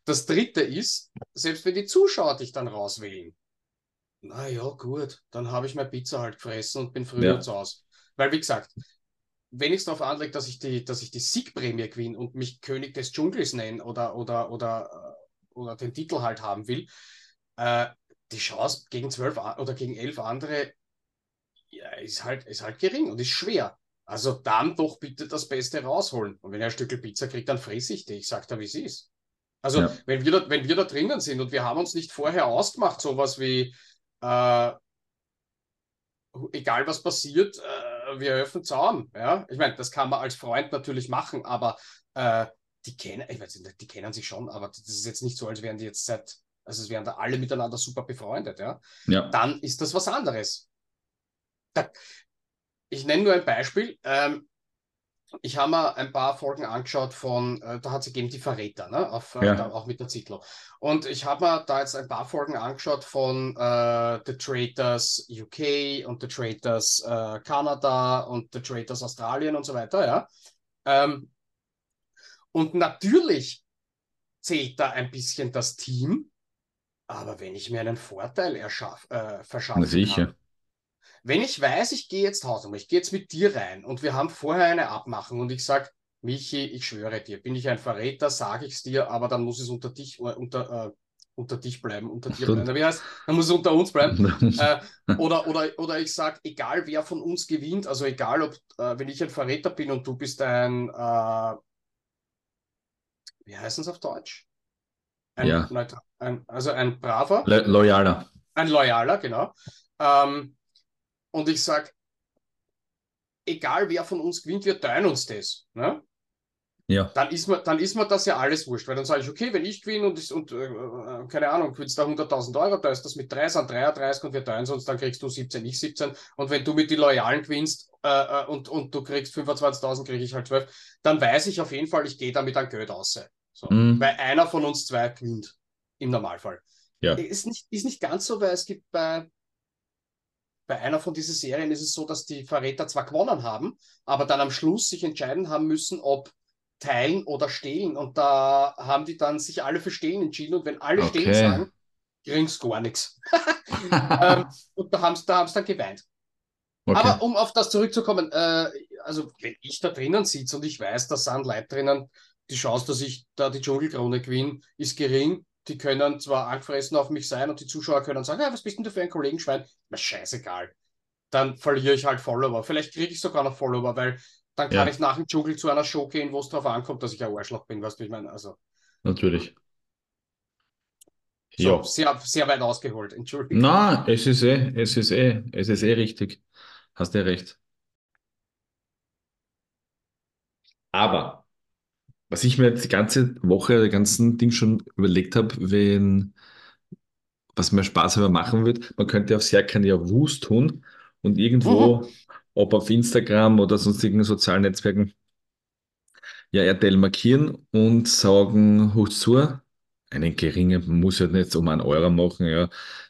Das dritte ist, selbst wenn die Zuschauer dich dann rauswählen, na ja, gut, dann habe ich meine Pizza halt gefressen und bin früher Ja. zu Hause. Weil, wie gesagt, wenn ich es darauf anlege, dass ich die, dass ich die Siegprämie gewinne und mich König des Dschungels nenne oder, oder, oder, oder den Titel halt haben will, äh, die Chance gegen zwölf oder gegen elf andere ja, ist halt, ist halt gering und ist schwer. Also dann doch bitte das Beste rausholen. Und wenn er ein Stück Pizza kriegt, dann fresse ich die. Ich sag da, wie es ist. Also, Ja. wenn, wir da, wenn wir da drinnen sind und wir haben uns nicht vorher ausgemacht, sowas wie, äh, egal was passiert, äh, wir öffnen Zaun. Ja? Ich meine, das kann man als Freund natürlich machen, aber äh, die kennen, ich weiß nicht, die kennen sich schon, aber das ist jetzt nicht so, als wären die jetzt seit, also es wären da alle miteinander super befreundet, ja. Ja. Dann ist das was anderes. Ich nenne nur ein Beispiel. Ähm, ich habe mir ein paar Folgen angeschaut von, äh, da hat es gegeben die Verräter, ne? Auf, äh, Ja. da, auch mit der Zitlo. Und ich habe mir da jetzt ein paar Folgen angeschaut von äh, The Traitors UK und The Traitors äh, Kanada und The Traitors Australien und so weiter, ja. Ähm, und natürlich zählt da ein bisschen das Team, aber wenn ich mir einen Vorteil erschaff, äh, Na verschaffen sicher. kann, wenn ich weiß, ich gehe jetzt Hausnummer, ich gehe jetzt mit dir rein und wir haben vorher eine Abmachung und ich sage, Michi, ich schwöre dir, bin ich ein Verräter, sage ich es dir, aber dann muss es unter dich, äh, unter, äh, unter dich bleiben, unter dir bleiben. Wie heißt, dann muss es unter uns bleiben. Äh, oder, oder, oder ich sage, egal wer von uns gewinnt, also egal ob, äh, wenn ich ein Verräter bin und du bist ein, äh, wie heißt es auf Deutsch? Ein, Ja. Neutral- ein, also ein braver, Lo- Loyaler. ein loyaler, genau. Ähm, und ich sage, egal wer von uns gewinnt, wir teilen uns das. Ne? Ja. dann ist mir, dann ist mir das ja alles wurscht, weil dann sage ich, okay, wenn ich gewinne und, und äh, äh, keine Ahnung, gewinnst da 100.000 Euro, da ist das mit 3 sind 33 und wir teilen uns, dann kriegst du 17, ich 17 und wenn du mit die Loyalen gewinnst äh, äh, und, und du kriegst 25.000, kriege ich halt 12, dann weiß ich auf jeden Fall, ich gehe damit an Geld aus. So. Mhm. Weil einer von uns zwei gewinnt, im Normalfall. Ja. Ist nicht, ist nicht ganz so, weil es gibt bei, bei einer von diesen Serien ist es so, dass die Verräter zwar gewonnen haben, aber dann am Schluss sich entscheiden haben müssen, ob teilen oder stehlen. Und da haben die dann sich alle für stehlen entschieden. Und wenn alle stehlen Okay. sagen, kriegst gar nichts. ähm, und da haben sie da haben's dann geweint. Okay. Aber um auf das zurückzukommen, äh, also wenn ich da drinnen sitze und ich weiß, da sind Leute drinnen, die Chance, dass ich da die Dschungelkrone gewinne, ist gering. Die können zwar angefressen auf mich sein und die Zuschauer können sagen, ja, was bist denn du für ein Kollegenschwein? Na, scheißegal. Dann verliere ich halt Follower. Vielleicht kriege ich sogar noch Follower, weil dann kann Ja. ich nach dem Dschungel zu einer Show gehen, wo es darauf ankommt, dass ich ein Arschloch bin, weißt du, ich meine? Also, Natürlich. so, Ja. sehr, sehr weit ausgeholt, Entschuldigung. Na, es ist eh, es ist eh, es ist eh richtig. Hast ja recht. Aber was ich mir jetzt die ganze Woche, die ganzen Ding schon überlegt habe, wenn, was mir Spaß aber machen wird, man könnte auf Serkan ja Wust tun und irgendwo, ob auf Instagram oder sonstigen sozialen Netzwerken, ja RTL markieren und sagen, hoch zu, einen geringen, man muss ja nicht um einen Euro machen, ja.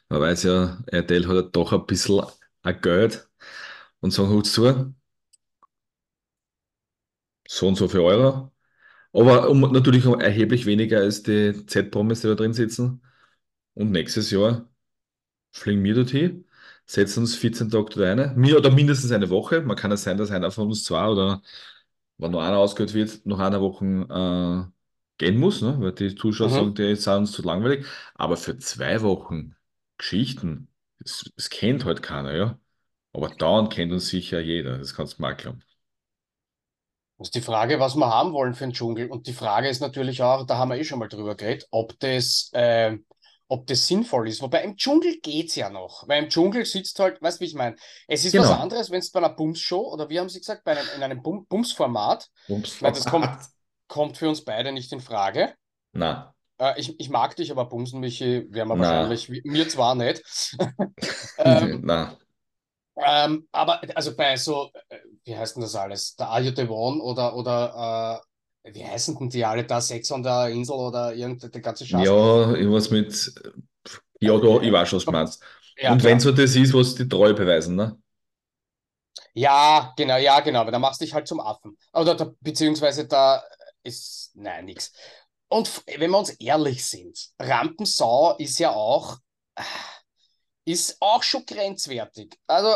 Man weiß ja, RTL hat ja doch ein bisschen ein Geld und sagen, hoch zu, so und so viel Euro. Aber um, natürlich um erheblich weniger als die Z-Promis, die da drin sitzen. Und nächstes Jahr fliegen wir dorthin, setzen uns 14 Tage dort rein. Mir oder mindestens eine Woche. Man kann es sein, dass einer von uns zwei oder wenn noch einer ausgehört wird, noch einer Woche äh, gehen muss, ne? Weil die Zuschauer Mhm. sagen, die sind uns zu langweilig. Aber für zwei Wochen Geschichten, das, das kennt halt keiner, ja. Aber dauernd kennt uns sicher jeder, das kannst du mal glauben. Das ist die Frage, was wir haben wollen für den Dschungel. Und die Frage ist natürlich auch, da haben wir eh schon mal drüber geredet, ob das, äh, ob das sinnvoll ist. Wobei im Dschungel geht's ja noch. Weil im Dschungel sitzt halt, weißt du, wie ich meine? Es ist was Genau. anderes, wenn es bei einer Bums-Show oder wie haben Sie gesagt, bei einem, in einem Bum Bums-Format, Ups. Nein, das kommt- kommt für uns beide nicht in Frage. Na, Äh, ich, ich mag dich, aber Bumsen, Michi, werden wir Na. wahrscheinlich, mir zwar nicht. ähm, na, ähm, aber also bei so, äh, wie heißt denn das alles? Der Are You the One oder, oder äh, wie heißen denn die alle da? Sex on der Insel oder irgendein der ganze Scheiß? ja, irgendwas mit, ja, da, ich weiß schon, was du meinst. Ja, Und wenn so das ist, was die Treue beweisen, ne? Ja, genau, ja, genau, aber da machst du dich halt zum Affen. Oder da, beziehungsweise da ist, nein, nix. Und wenn wir uns ehrlich sind, Rampensau ist ja auch, äh, ist auch schon grenzwertig. Also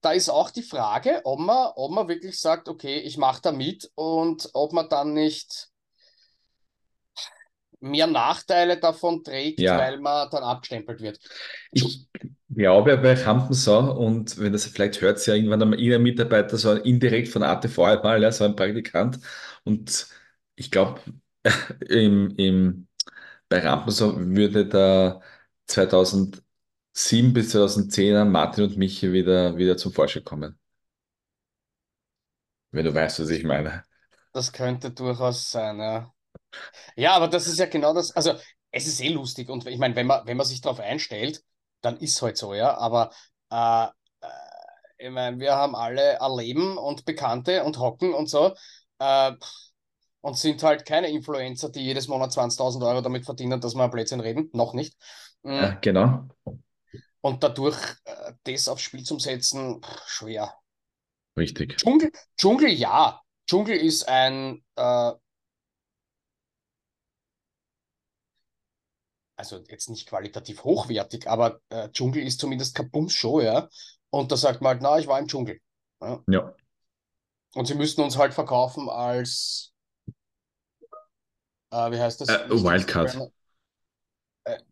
da ist auch die Frage, ob man, ob man wirklich sagt, okay, ich mache da mit und ob man dann nicht mehr Nachteile davon trägt, Ja. weil man dann abgestempelt wird. Ich glaube bei Rampensau und wenn das vielleicht hört, ja irgendwann einmal irgendein Mitarbeiter so indirekt von ATV einmal, ja, so ein Praktikant. Und ich glaube, im, im, bei Rampensau würde da 2007 bis 2010 Martin und Michi wieder, wieder zum Vorschein kommen. Wenn du weißt, was ich meine. Das könnte durchaus sein, ja. Ja, aber das ist ja genau das. Also, es ist eh lustig und ich meine, wenn man, wenn man sich darauf einstellt, dann ist halt so, ja. Aber äh, äh, ich meine, wir haben alle ein Leben und Bekannte und Hocken und so äh, und sind halt keine Influencer, die jedes Monat 20.000 Euro damit verdienen, dass wir ein Blödsinn reden. Noch nicht. Mm, Ja, genau. Und dadurch äh, das aufs Spiel zu setzen, pff, schwer. Richtig. Dschungel, Dschungel, ja. Dschungel ist ein, äh, also jetzt nicht qualitativ hochwertig, aber äh, Dschungel ist zumindest keine Bums-Show, ja. Und da sagt man halt, na, ich war im Dschungel. Ja. Ja. Und sie müssten uns halt verkaufen als, äh, wie heißt das? Äh, Wildcard.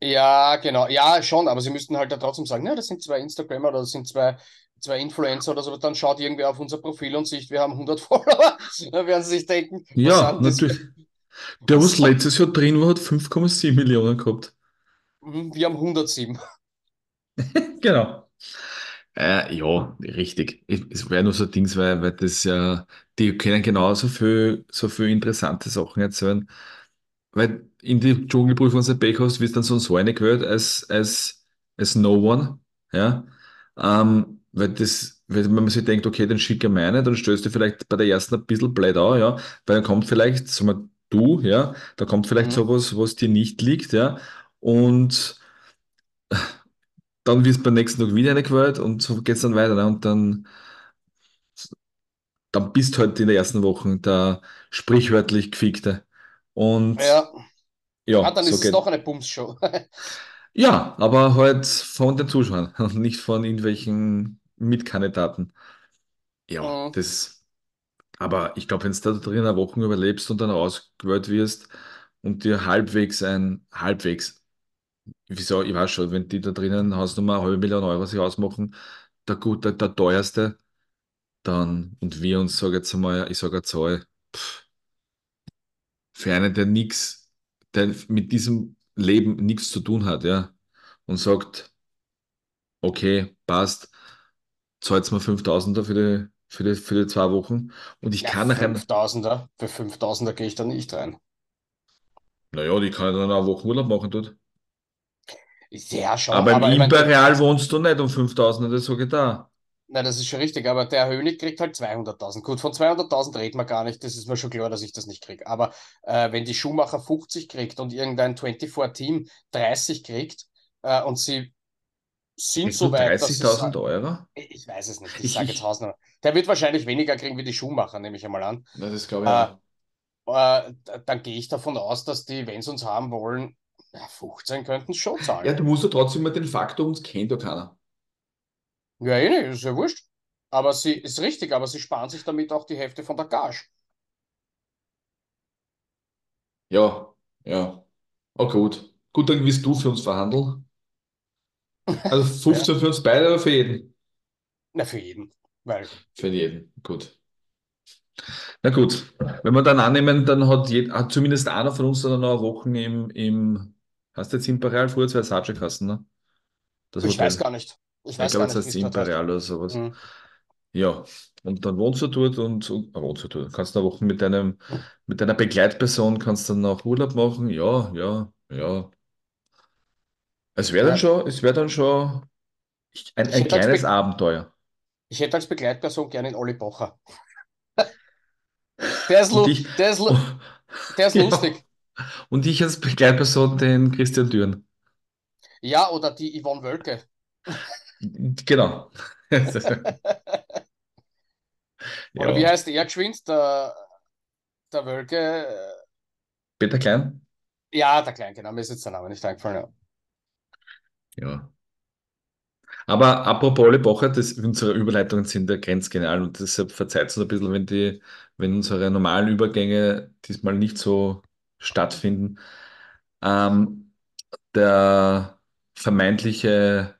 Äh, ja, genau. Ja, schon, aber sie müssten halt da trotzdem sagen, ja, das sind zwei Instagrammer oder das sind zwei, zwei Influencer oder so. Dann schaut irgendwer auf unser Profil und sieht, wir haben 100 Follower. Dann werden sie sich denken, Ja, sind das? natürlich. Der, was letztes Jahr drin war, hat 5,7 Millionen gehabt. Mhm, Wir haben 107. Genau. Äh, ja, richtig. Es wäre nur so Dings, weil, weil das ja, die können genauso viel, so viel interessante Sachen erzählen. Weil in die Dschungelprüfung, wenn du Pech hast, wirst du dann so, so eine gewählt als, als, als No One. Ja. Ähm, weil das, wenn man sich denkt, okay, dann schicke ich meine, dann stößt du vielleicht bei der ersten ein bisschen blöd an, ja. Weil dann kommt vielleicht, sag mal, du, ja, da kommt vielleicht Mhm. sowas, was dir nicht liegt, ja. Und dann wirst du beim nächsten Tag wieder eine gewählt und so geht's dann weiter. Ne? Und dann, dann bist du halt in der ersten Woche der sprichwörtlich Gefickte. Und Ja. Ah, ja, dann so ist es geht. doch eine Bums-Show. Ja, aber halt von den Zuschauern und nicht von irgendwelchen Mitkandidaten. Ja, Mhm. das, aber ich glaube, wenn du da drin eine Woche überlebst und dann ausgewählt wirst und dir halbwegs ein, halbwegs, wieso, ich weiß schon, wenn die da drinnen Hausnummer eine halbe Million Euro sich ausmachen, der gut, der, der teuerste, dann, und wir uns, sage jetzt einmal, ich sage eine Zahl, pff, für einen, der nichts, der mit diesem Leben nichts zu tun hat, ja, und sagt, okay, passt, zahlt mir 5000er für die, für die, für die zwei Wochen und ich Ja, kann nachher, 5000er. Für 5000er gehe ich da nicht rein. naja, die kann ich dann eine Woche Urlaub machen dort. Ja, schon, Aber im aber ich meine, Imperial wohnst du nicht um 5000, das sage ich da. Na, das ist schon richtig, aber der Hönig kriegt halt 200.000. Gut, von 200.000 reden wir gar nicht, das ist mir schon klar, dass ich das nicht kriege. Aber äh, wenn die Schumacher 50 kriegt und irgendein 24-Team 30 kriegt äh, und sie sind so weit, dass sie 30.000 Euro? Ich weiß es nicht, ich sage jetzt Hausnummer. Der wird wahrscheinlich weniger kriegen wie die Schuhmacher, nehme ich einmal an. na, das glaube ich Äh, äh, dann gehe ich davon aus, dass die, wenn sie uns haben wollen, ja, 15 könnten es schon Ja, zahlen. du musst ja trotzdem mal den Faktor, uns kennt ja keiner. Ja, eh nicht, ist ja wurscht. Aber sie ist richtig, aber sie sparen sich damit auch die Hälfte von der Gage. Ja, ja. Oh gut. Gut, dann wirst du für uns verhandeln. Also Ja, 15 für uns beide oder für jeden? na, für jeden. Weil, Für jeden. Gut. Na gut. Wenn wir dann annehmen, dann hat, jed, hat zumindest einer von uns dann noch eine Woche im, im, hast du jetzt Imperial, früher zwei Sarge kassen, ne? Das ich weiß gar nicht. Ich Ja, Ich glaube, es heißt. Imperial oder sowas. Hm. Ja. Und dann wohnst du dort und, und ah, wohnst du dort. Kannst eine Woche mit deinem, mit deiner Begleitperson kannst dann noch Urlaub machen. Ja, ja, ja. Es wäre dann Ja. schon, es wäre dann schon ein, Ich ein hätte als, kleines Be Abenteuer. ich hätte als Begleitperson gerne den Olli Pocher. Der ist, Und lu ich, der ist, lu der ist ja, lustig. und ich als Begleitperson den Christian Düren. Ja, oder die Yvonne Wölke. Genau. Oder wie Ja, heißt er geschwind? Der, der Wölke. äh, Peter Klein? Ja, der Klein, genau. Mir ist jetzt der Name nicht eingefallen. Ja. Ja. Aber apropos Olli Pocher, das, unsere Überleitungen sind ja grenzgenial und deshalb verzeiht uns ein bisschen, wenn die, wenn unsere normalen Übergänge diesmal nicht so stattfinden. Ähm, der vermeintliche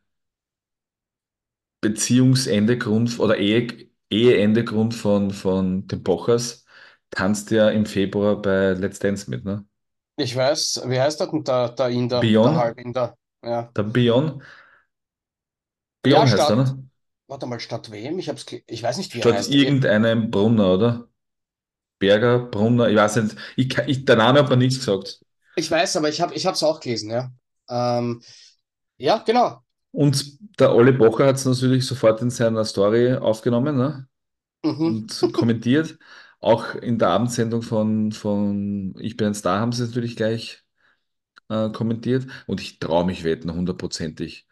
Beziehungsendegrund oder Ehe, Eheendegrund von, von den Pochers tanzt ja im Februar bei Let's Dance mit, ne? Ich weiß, wie heißt der denn der, der Inder, der Bion, Halbinder? Ja. der Bion, Ja, Bion heißt er, statt, ne? warte mal, statt wem? Ich hab's, ich weiß nicht, wie er Statt heißt. Ich, irgendeinem Brunner, oder? Berger, Brunner, ich weiß nicht, ich, ich, der Name hat mir nichts gesagt. ich weiß, aber ich habe, ich hab's auch gelesen, ja. Ähm, ja, genau. Und der Olli Pocher hat es natürlich sofort in seiner Story aufgenommen, ne? Mhm. Und kommentiert. Auch in der Abendsendung von, von Ich bin ein Star haben sie es natürlich gleich äh, kommentiert. Und ich traue mich wetten, hundertprozentig.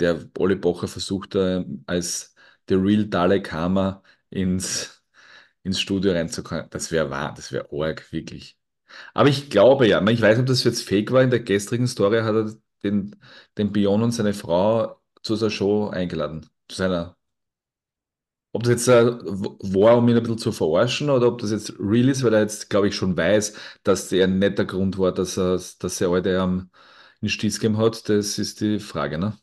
Der Olli Pocher versucht da als The Real Dalek Hammer ins, ins Studio reinzukommen. Das wäre wahr, das wäre arg, wirklich. Aber ich glaube ja, ich weiß nicht, ob das jetzt fake war. In der gestrigen Story hat er den, den Bion und seine Frau zu seiner Show eingeladen. Zu seiner. Ob das jetzt äh, war, um ihn ein bisschen zu verarschen, oder ob das jetzt real ist, weil er jetzt, glaube ich, schon weiß, dass der nicht der Grund war, dass er, dass er heute am Stieß gegeben hat, das ist die Frage, ne?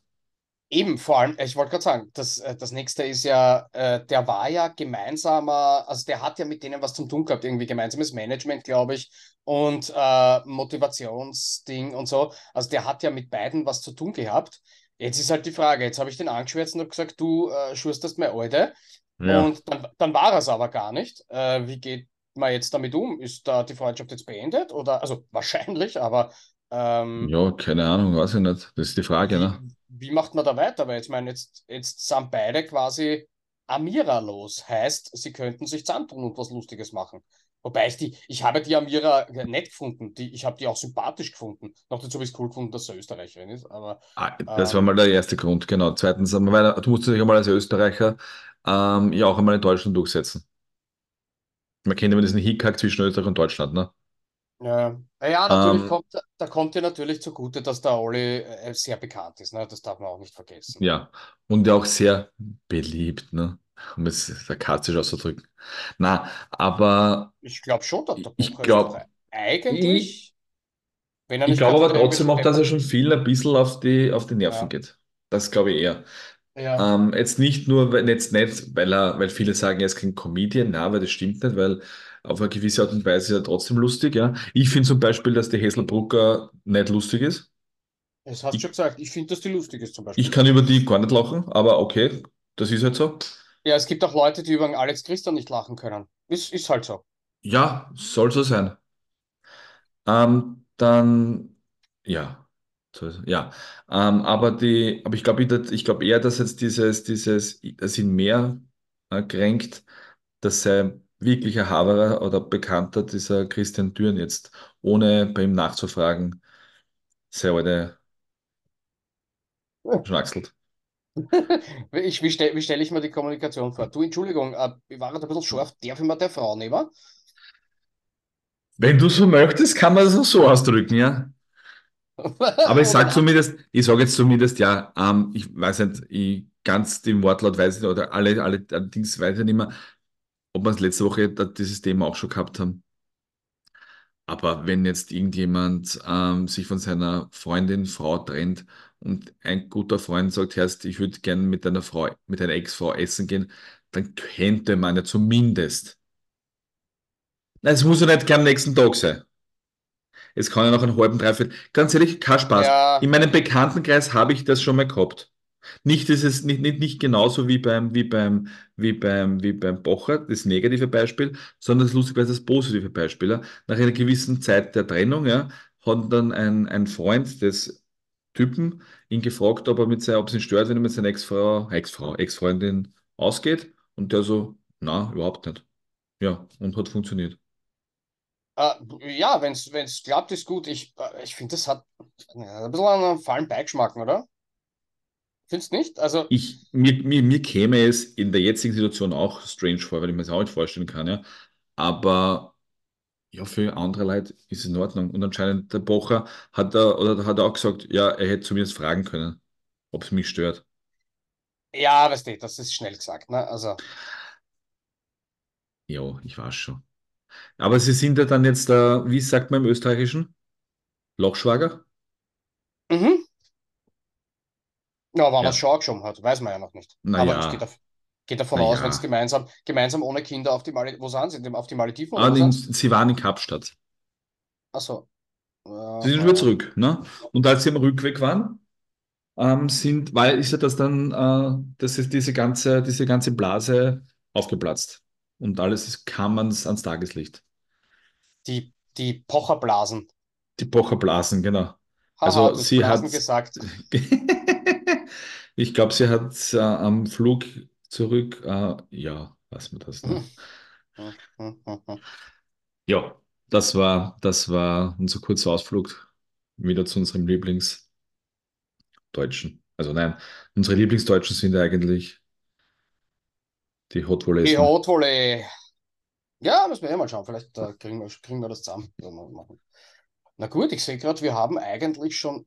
Eben, vor allem, ich wollte gerade sagen, das, äh, das nächste ist ja, äh, der war ja gemeinsamer, also der hat ja mit denen was zum tun gehabt, irgendwie gemeinsames Management, glaube ich, und äh, Motivationsding und so. Also der hat ja mit beiden was zu tun gehabt. Jetzt ist halt die Frage, jetzt habe ich den angeschwärzt und habe gesagt, du äh, schurstest meine Alte. Ja, Und dann, dann war es aber gar nicht. Äh, wie geht man jetzt damit um? Ist da die Freundschaft jetzt beendet? Oder, also wahrscheinlich, aber ähm, ja, keine Ahnung, weiß ich nicht. Das ist die Frage, ne? Wie macht man da weiter? Weil jetzt, meine, jetzt, jetzt sind beide quasi Amira los. Heißt, sie könnten sich zusammentun und was Lustiges machen. Wobei ich die, ich habe die Amira nett gefunden. Die, ich habe die auch sympathisch gefunden. Noch dazu habe ich es cool gefunden, dass sie Österreicherin ist. Aber Ah, das war ähm, mal der erste Grund, genau. Zweitens, du musst dich einmal als Österreicher ähm, ja auch einmal in Deutschland durchsetzen. Man kennt immer diesen Hickhack zwischen Österreich und Deutschland, ne? Ja, ja, natürlich Ähm, kommt, da kommt dir natürlich zugute, dass der Oli äh, sehr bekannt ist, ne? Das darf man auch nicht vergessen. ja, und ja auch sehr beliebt, ne? Um es sarkastisch auszudrücken. Na, aber Ich glaube schon, dass der ich glaube, ich, eigentlich, wenn er ich nicht glaube aber trotzdem auch, dass er schon vielen ein bisschen auf die, auf die Nerven Ja, geht. Das glaube ich eher. ja. Ähm, jetzt nicht nur, weil, jetzt nicht, weil er, weil viele sagen, er ist kein Comedian, na, weil das stimmt nicht, weil auf eine gewisse Art und Weise ist er trotzdem lustig, ja. Ich finde zum Beispiel, dass der Hazelbrugger nicht lustig ist. Das hast du Ich, schon gesagt. Ich finde, dass die lustig ist zum ich Beispiel. kann über die gar nicht lachen, aber okay, das ist halt so. Ja, es gibt auch Leute, die über den Alex Christian nicht lachen können. Ist, ist halt so. Ja, soll so sein. Ähm, dann, ja, ja. Ähm, aber die, aber ich glaube, ich glaube eher, dass jetzt dieses, dieses, dass ihn mehr äh, kränkt, dass sein wirklicher Haverer oder Bekannter, dieser Christian Dürren jetzt, ohne bei ihm nachzufragen, sehr alte schnackselt. Ich, wie stelle stell ich mir die Kommunikation vor? Du, Entschuldigung, äh, ich war gerade ein bisschen scharf. Darf ich mal der Frau nehmen? Wenn du so möchtest, kann man das auch so ausdrücken, ja. Aber ich sage zumindest, ich sage jetzt zumindest, ja, ähm, ich weiß nicht, ich ganz den Wortlaut weiß ich nicht, oder alle, alle Dings weiß ich nicht mehr, ob wir es letzte Woche dieses Thema auch schon gehabt haben. Aber wenn jetzt irgendjemand ähm, sich von seiner Freundin, Frau trennt und ein guter Freund sagt, Herrst, ich würde gerne mit deiner Frau, mit deiner Ex-Frau essen gehen, dann könnte man ja zumindest. Es muss ja nicht gern am nächsten Tag sein. Es kann ja noch einen halben, dreiviertel. Ganz ehrlich, kein Spaß. Ja, In meinem Bekanntenkreis habe ich das schon mal gehabt. Nicht, dieses, nicht, nicht, nicht genauso wie beim, wie beim, wie beim, wie beim Pocher, das negative Beispiel, sondern das lustigerweise das positive Beispiel. Ja. Nach einer gewissen Zeit der Trennung, ja, hat dann ein, ein Freund des Typen ihn gefragt, ob er mit seiner, ob es ihn stört, wenn er mit seiner Ex-Frau, Ex-Frau, Ex-Freundin ausgeht. Und der so, na, überhaupt nicht. Ja, und hat funktioniert. äh, ja, wenn es klappt, ist gut. Ich, äh, ich finde, das hat ja, ein bisschen einen fahlen Beigeschmack, oder? Findest du nicht? Also, Ich, mir, mir, mir käme es in der jetzigen Situation auch strange vor, weil ich mir das auch nicht vorstellen kann, ja. Aber ja, für andere Leute ist es in Ordnung. Und anscheinend der Pocher hat er, oder hat er auch gesagt, ja, er hätte zumindest fragen können, ob es mich stört. ja, weißt du, das ist schnell gesagt, ne? Also, Ja, ich weiß schon. Aber sie sind ja dann jetzt, äh, wie sagt man im Österreichischen? Lochschwager? mhm. Ja, wann er es Ja. schon angeschoben hat, weiß man ja noch nicht. Aber ich gehe dav gehe davon aus, wenn es gemeinsam, gemeinsam ohne Kinder auf die Malediven, wo sind sie? Auf die Malediven oder Ah, in, sie? waren in Kapstadt. Achso. Sie sind schon wieder Äh, zurück, ne? Und als sie am Rückweg waren, ähm, sind, weil ist ja das dann, äh, das ist diese ganze, diese ganze Blase aufgeplatzt. Und alles ist, kam ans, ans Tageslicht. die, die Pocherblasen. Die Pocherblasen, genau. Haha, Also sie hat, Blasen gesagt. ich glaube, sie hat äh, am Flug zurück, äh, ja, weiß man das, ne? Ja, das war, das war unser kurzer Ausflug wieder zu unserem Lieblingsdeutschen. Also nein, unsere Lieblingsdeutschen sind eigentlich die Hot Die Volleysmen. Hot Volley. Ja, müssen wir eh mal schauen. Vielleicht äh, kriegen wir, kriegen wir das zusammen. Na gut, ich sehe gerade, wir haben eigentlich schon.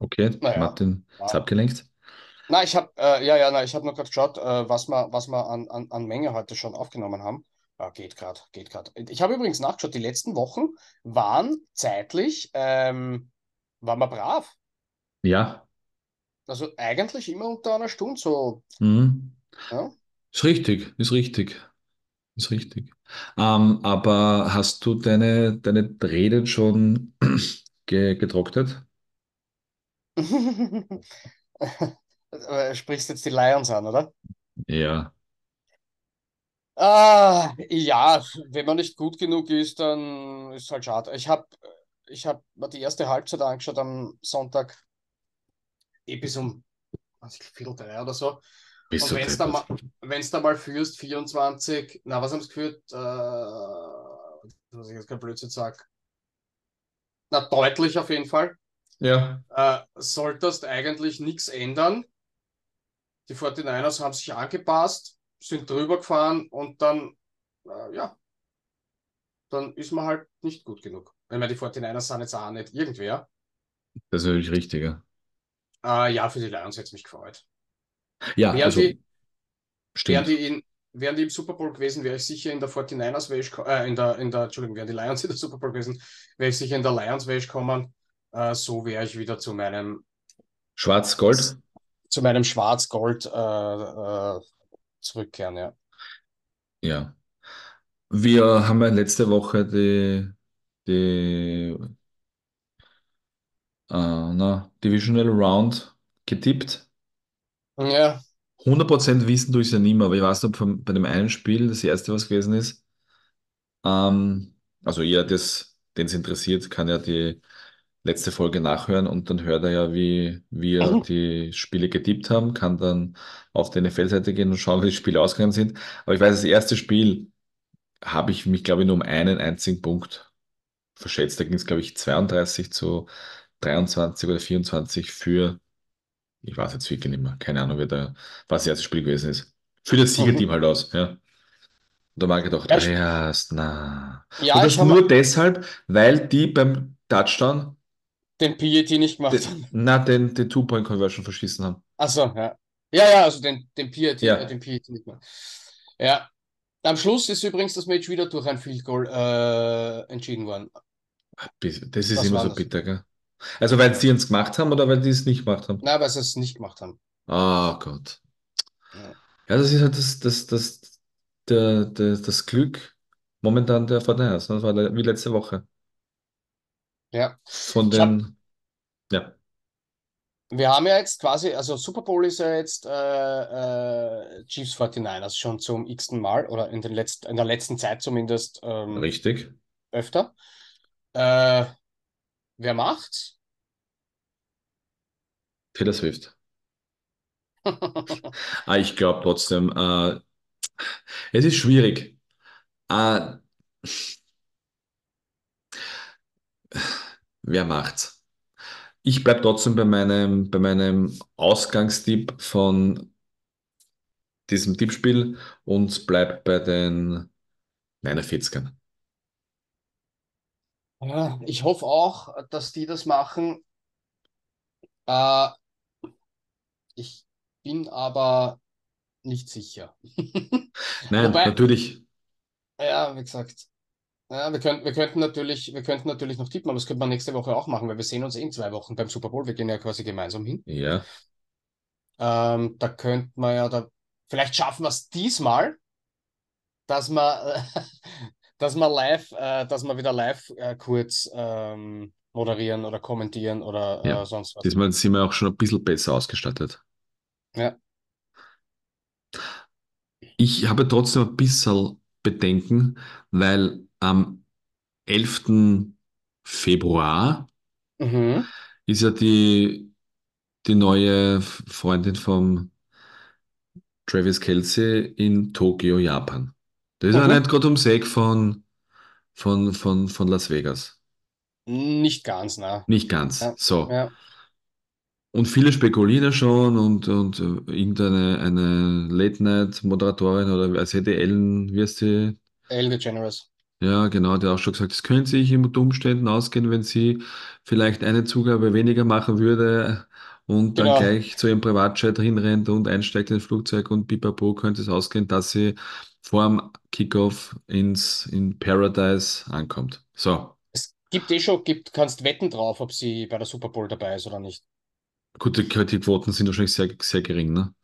Okay, Naja. Martin ist Ja. abgelenkt. Na, ich habe äh, ja, ja, na, ich habe nur gerade geschaut, äh, was wir, was wir an, an, an Menge heute schon aufgenommen haben. Ja, geht gerade, geht gerade. Ich habe übrigens nachgeschaut, die letzten Wochen waren zeitlich, ähm, waren wir brav. Ja, Also eigentlich immer unter einer Stunde so. mhm. Ja? Ist richtig, ist richtig, ist richtig. Ähm, aber hast du deine, deine Rede schon ge getrocknet? Sprichst jetzt die Lions an, oder? Ja, Ah, ja, wenn man nicht gut genug ist, dann ist halt schade. Ich habe ich hab mir die erste Halbzeit angeschaut am Sonntag, eh bis um was, Viertel drei oder so. bist Und du wenn es da wenn's da mal führst, 24, na, was haben sie geführt? Äh, dass ich jetzt kein Blödsinn sage. Na, deutlich auf jeden Fall. Ja, Äh, solltest eigentlich nichts ändern. Die 49ers haben sich angepasst, sind drüber gefahren und dann, äh, ja, dann ist man halt nicht gut genug. Ich meine, die 49ers sind jetzt auch nicht irgendwer. das ist natürlich richtig. Ja, Äh, ja, für die Lions hätte es mich gefreut. ja Wären also die, wären stimmt. die in, wären die im Super Bowl gewesen, wäre ich sicher in der 49ers wäre ich, ko- äh, in der, in der, Entschuldigung, wären die Lions in der Super Bowl gewesen, wäre ich sicher in der Lions wäre ich kommen. Äh, so wäre ich wieder zu meinem, Schwarz-Gold? zu meinem Schwarz-Gold äh, äh, zurückkehren, ja. Ja. Wir haben ja letzte Woche die, die äh, na, Divisional Round getippt. Ja, 100% wissen tue ich es ja nie mehr, aber ich weiß noch von, bei dem einen Spiel, das erste, was gewesen ist, ähm, also das, den es interessiert, kann ja die letzte Folge nachhören und dann hört er ja, wie wir Mhm. die Spiele getippt haben, kann dann auf die NFL-Seite gehen und schauen, wie die Spiele ausgegangen sind. Aber ich weiß, das erste Spiel habe ich mich, glaube ich, nur um einen einzigen Punkt verschätzt. Da ging es, glaube ich, 32 zu 23 oder 24 für, ich weiß jetzt wirklich nicht mehr, keine Ahnung, wer da, was das erste Spiel gewesen ist. Für das Siegerteam Mhm. halt aus, ja. Und da habe ich gedacht, Ja, ah ja, ist- na. ja Und das nur deshalb, weil die beim Touchdown den PET nicht gemacht. den, na, den, den Two-Point-Conversion verschissen haben. Achso, ja. Ja, ja, also den, den PET, Ja. äh, den PET nicht mehr. Ja. Am Schluss ist übrigens das Match wieder durch ein Field Goal äh, entschieden worden. Das ist Was immer so das? bitter, gell? Also, weil sie es gemacht haben oder weil die es nicht gemacht haben? Nein, weil sie es nicht gemacht haben. Oh Gott. Ja. Ja, das ist halt das, das, das, der, der, das Glück momentan der Fortnite. Das war wie letzte Woche. Ja. Von den, ja, Wir haben ja jetzt quasi, also Super Bowl ist ja jetzt äh, äh, Chiefs 49ers schon zum x-ten Mal oder in, den letzt, in der letzten Zeit zumindest ähm, richtig. öfter. Äh, wer macht's? Taylor Swift. Ah, ich glaube trotzdem, äh, es ist schwierig. Äh, wer macht's? Ich bleibe trotzdem bei meinem, bei meinem Ausgangstipp von diesem Tippspiel und bleib bei den 49ern. Ja, ich hoffe auch, dass die das machen. Äh, ich bin aber nicht sicher. Nein, Wobei- natürlich. Ja, wie gesagt. Ja, wir könnten, wir könnten natürlich, wir könnten natürlich noch tippen, aber das könnte man nächste Woche auch machen, weil wir sehen uns in zwei Wochen beim Super Bowl. Wir gehen ja quasi gemeinsam hin. Ja, Ähm, da könnte man ja da, vielleicht schaffen wir es diesmal, dass wir, dass wir live, äh, dass wir wieder live äh, kurz ähm, moderieren oder kommentieren oder Ja, äh, sonst was. diesmal sind wir auch schon ein bisschen besser ausgestattet. Ja. Ich habe trotzdem ein bisschen Bedenken, weil am 11. Februar Mhm. ist ja die, die neue Freundin vom Travis Kelce in Tokio, Japan. Das ist ja Mhm. nicht gerade ums Eck von, von, von, von Las Vegas. Nicht ganz, na. Nicht ganz. Ja. So. Ja. Und viele spekulieren ja schon und, und äh, irgendeine eine Late-Night-Moderatorin oder ist die Ellen, wie heißt sie? Ellen DeGeneres. Ja, genau, der hat auch schon gesagt, es könnte sich unter Umständen ausgehen, wenn sie vielleicht eine Zugabe weniger machen würde und dann Genau. gleich zu ihrem Privatjet hinrennt und einsteigt ins Flugzeug und pipapo könnte es ausgehen, dass sie vor dem Kickoff ins, in Paradise ankommt. So, Es gibt eh schon, gibt, kannst wetten drauf, ob sie bei der Super Bowl dabei ist oder nicht. Gut, die, die Quoten sind wahrscheinlich sehr, sehr gering, ne?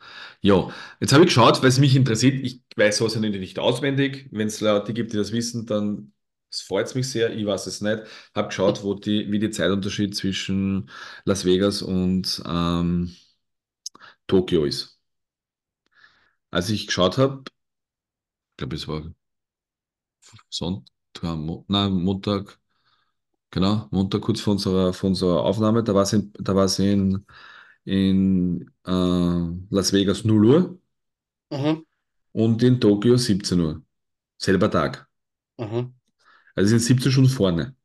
Ja, jetzt habe ich geschaut, weil es mich interessiert. Ich weiß sowas ja nicht auswendig. Wenn es Leute gibt, die das wissen, dann freut es mich sehr. Ich weiß es nicht. Habe geschaut, wo die, wie die Zeitunterschied zwischen Las Vegas und ähm, Tokio ist. Als ich geschaut habe, ich glaube, es war Sonntag, nein, Montag, genau, Montag kurz vor unserer, vor unserer Aufnahme, da war es in, da war es in, in äh, Las Vegas 0 Uhr Mhm, und in Tokio 17 Uhr. Selber Tag. mhm, Also sind 17 Stunden vorne.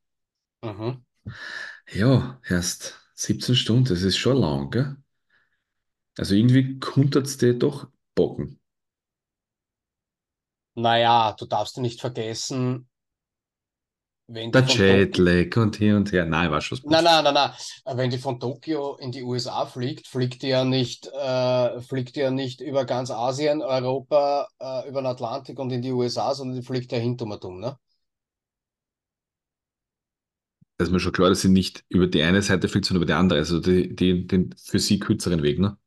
mhm. Ja, erst 17 Stunden, das ist schon lang, gell? Also irgendwie konnte es dir doch bocken. Naja, du darfst ja nicht vergessen, wenn Der Jetlag und hier und her. Nein, weiß schon, nein, nein, nein, nein, wenn die von Tokio in die USA fliegt, fliegt die ja nicht, äh, fliegt die ja nicht über ganz Asien, Europa, äh, über den Atlantik und in die USA, sondern die fliegt ja hinten und um, ne? Da ist mir schon klar, dass sie nicht über die eine Seite fliegt, sondern über die andere. Also die, die, den für sie kürzeren Weg, ne?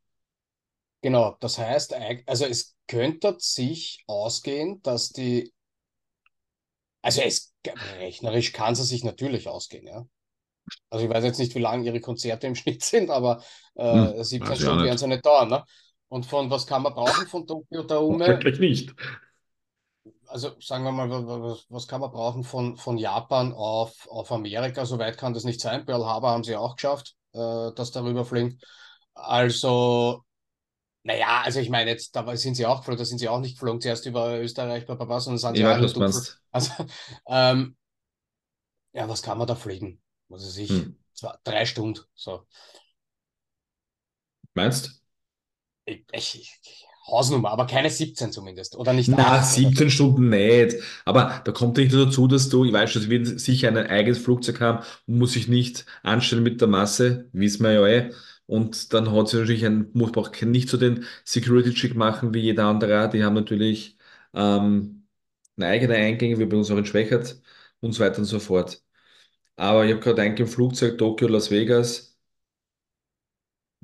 Genau, das heißt, also es könnte sich ausgehen, dass die, also es rechnerisch kann sie sich natürlich ausgehen, ja. Also ich weiß jetzt nicht, wie lang ihre Konzerte im Schnitt sind, aber Hm, äh, 17 ich auch Stunden werden sie nicht dauern, ne? Und von was kann man brauchen von Tokio da Ume? Wahrscheinlich nicht. Also sagen wir mal, wa- wa- was, was kann man brauchen von, von Japan auf, auf Amerika? So weit kann das nicht sein. Pearl Harbor haben sie auch geschafft, äh, dass darüber fliegen. Also Naja, also ich meine, jetzt da sind sie auch geflogen, da sind sie auch nicht geflogen, zuerst über Österreich, Papa, sondern sind sie was du. Also, ähm, ja, was kann man da fliegen? Was weiß ich, Hm. zwei, drei Stunden. So. Meinst? Ich, ich, ich, Hausnummer, aber keine 17 zumindest. Oder nicht Na, 8 oder so. 17 Stunden nicht. Aber da kommt nicht nur dazu, dass du, ich weiß schon, sie sicher ein eigenes Flugzeug haben und muss sich nicht anstellen mit der Masse, wissen wir ja eh. Und dann hat sie natürlich ein, muss man auch nicht so den Security-Check machen wie jeder andere. Die haben natürlich ähm, eine eigene Eingänge, wie bei uns auch in Schwächert und so weiter und so fort. Aber ich habe gerade eingegeben, Flugzeug Tokio, Las Vegas.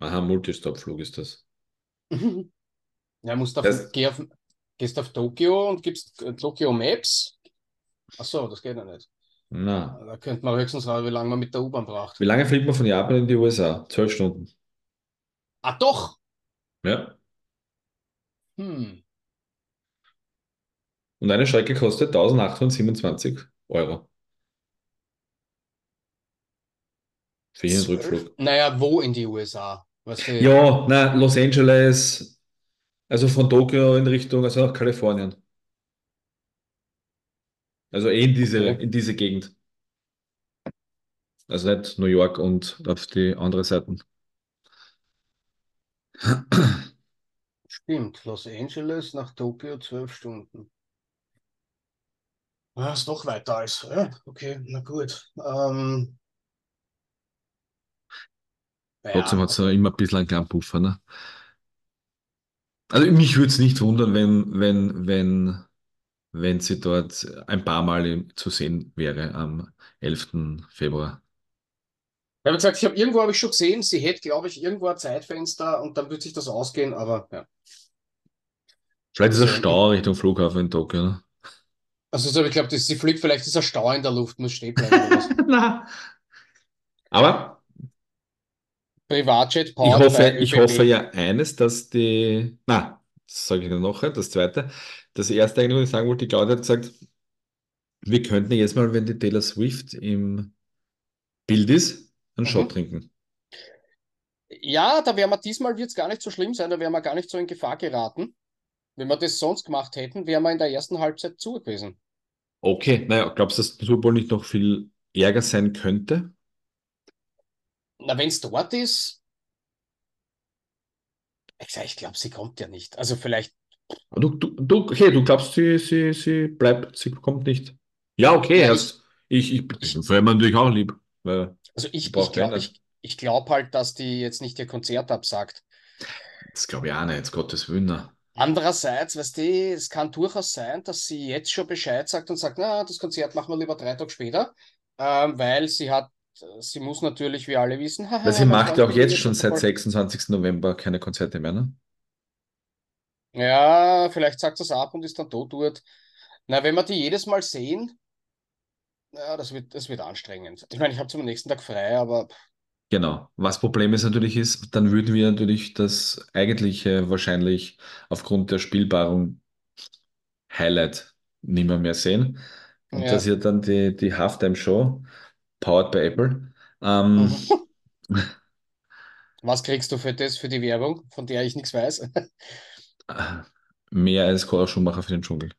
Aha, Multistop-Flug ist das. Ja, musst auf, Das, geh auf, gehst auf Tokio und gibst Tokio Maps. Ach so, das geht ja nicht. Na. Da könnte man höchstens raus, wie lange man mit der U-Bahn braucht. Wie lange fliegt man von Japan in die USA? Zwölf Stunden. Ah, doch! Ja. Hm. Und eine Strecke kostet 1827 Euro für Zwölf? Rückflug. Naja, wo in die USA? Du, Ja, na, Los Angeles, also von Tokio in Richtung, also nach Kalifornien. Also eh in diese, okay. in diese Gegend. Also nicht New York und auf die andere Seite. Stimmt, Los Angeles nach Tokio zwölf Stunden. Ah, ist doch weiter als. Ja, okay, na gut. Ähm, Trotzdem ja, hat es ja immer ein bisschen einen kleinen Puffer, ne? Also mich würde es nicht wundern, wenn, wenn, wenn, wenn sie dort ein paar Mal zu sehen wäre am 11. Februar. ich habe gesagt, ich habe irgendwo habe ich schon gesehen, sie hätte, glaube ich, irgendwo ein Zeitfenster und dann wird sich das ausgehen, aber ja. Vielleicht ist Also, ein Stau Richtung Flughafen in Tokio, ne? also so, ich glaube, sie fliegt, vielleicht ist ein Stau in der Luft, muss stehen bleiben. Na. Aber Privatjet ich hoffe, ich hoffe ja eines, dass die, na, das sage ich noch, das zweite. Das erste eigentlich, was ich sagen wollte, die Claudia hat gesagt, wir könnten jetzt mal, wenn die Taylor Swift im Bild ist, einen Shot Mhm. trinken. Ja, da wären wir diesmal wird es gar nicht so schlimm sein, da wären wir gar nicht so in Gefahr geraten. Wenn wir das sonst gemacht hätten, wären wir in der ersten Halbzeit zu gewesen. Okay, naja, glaubst du, dass der Super Bowl nicht noch viel ärger sein könnte? Na, wenn es dort ist, ich glaube, sie kommt ja nicht. Also vielleicht, Du, du, du, okay, du glaubst, sie, sie, sie bleibt, sie kommt nicht. Ja, okay, ja, ich, erst, ich, ich, ich, mir natürlich auch lieb, also sie ich, ich glaube, ich, ich glaube halt, dass die jetzt nicht ihr Konzert absagt. Das glaube ich auch nicht, Gottes Willen. Andererseits, weißt du, es kann durchaus sein, dass sie jetzt schon Bescheid sagt und sagt, na, das Konzert machen wir lieber drei Tage später, ähm, weil sie hat sie muss natürlich, wie alle wissen, sie haha, mein macht ja auch jetzt schon seit Superbowl. 26. November keine Konzerte mehr, ne? Ja, vielleicht sagt das ab und ist dann tot dort. Na, wenn wir die jedes Mal sehen, ja, das wird, das wird anstrengend. Ich meine, ich habe zum nächsten Tag frei, aber Genau. Was Problem ist natürlich ist, dann würden wir natürlich das eigentliche wahrscheinlich aufgrund der Spielbarung Highlight nicht mehr, mehr sehen. Und das ja. ist dann die, die Halftime-Show, powered by Apple. Ähm, Mhm. Was kriegst du für das, für die Werbung, von der ich nichts weiß? Mehr als Cora Schumacher für den Dschungel.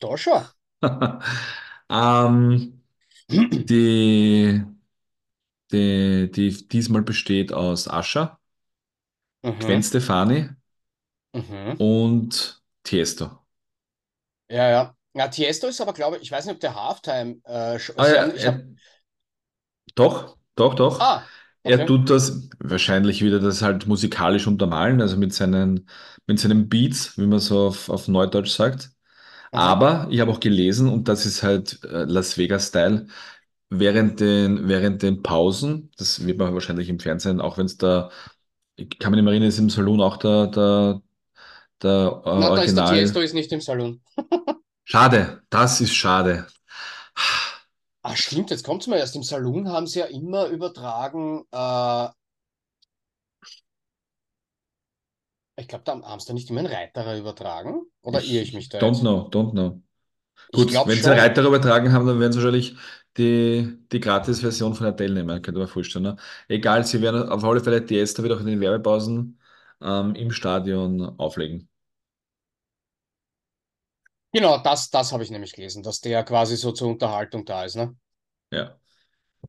Da schon. Ähm, die, die, die diesmal besteht aus Ascha, Gwen Mhm. Stefani Mhm. und Tiesto. Ja, ja. Ja, Tiesto ist aber, glaube ich, ich weiß nicht, ob der Halftime, äh, Ah, ja, habe, er, doch, doch, doch. ah, Er okay. tut das wahrscheinlich wieder das halt musikalisch untermalen, also mit seinen, mit seinen Beats, wie man so auf, auf Neudeutsch sagt. Mhm. Aber ich habe auch gelesen, und das ist halt äh, Las Vegas-Style, während den, während den Pausen, das wird man wahrscheinlich im Fernsehen, auch wenn es da, ich kann mich nicht mehr erinnern, ist im Saloon auch der, der, der äh, Na, da ist der Tiesto ist nicht im Salon. Schade, das ist schade. Ah, stimmt, jetzt kommt's mir erst. Im Salon haben sie ja immer übertragen, äh, ich glaube, da haben sie da nicht immer einen Reiterer übertragen? Oder irre ich Ich mich da don't jetzt? know, don't know. Gut, wenn sie einen. Reiter übertragen haben, dann werden sie wahrscheinlich die, die Gratis-Version von der teilnehmen, könnte man vorstellen. Ne? Egal, sie werden auf alle Fälle die wird auch in den Werbepausen ähm, im Stadion auflegen. Genau, das, das habe ich nämlich gelesen, dass der quasi so zur Unterhaltung da ist, ne? Ja.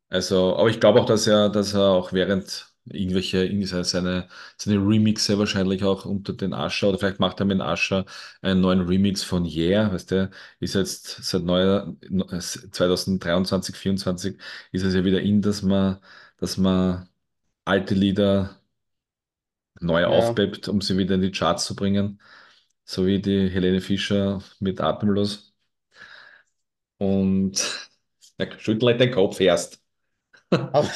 Also, aber ich glaube auch, dass er, dass er auch während irgendwelche, seine, seine Remixe wahrscheinlich auch unter den Ascher oder vielleicht macht er mit Ascher einen neuen Remix von Yeah, weißt du, ist jetzt seit neuer 2023, 2024 ist es ja wieder in, dass man, dass man alte Lieder neu Ja. aufpeppt, um sie wieder in die Charts zu bringen, so wie die Helene Fischer mit Atemlos und ja, schüttel den Kopf erst. Aber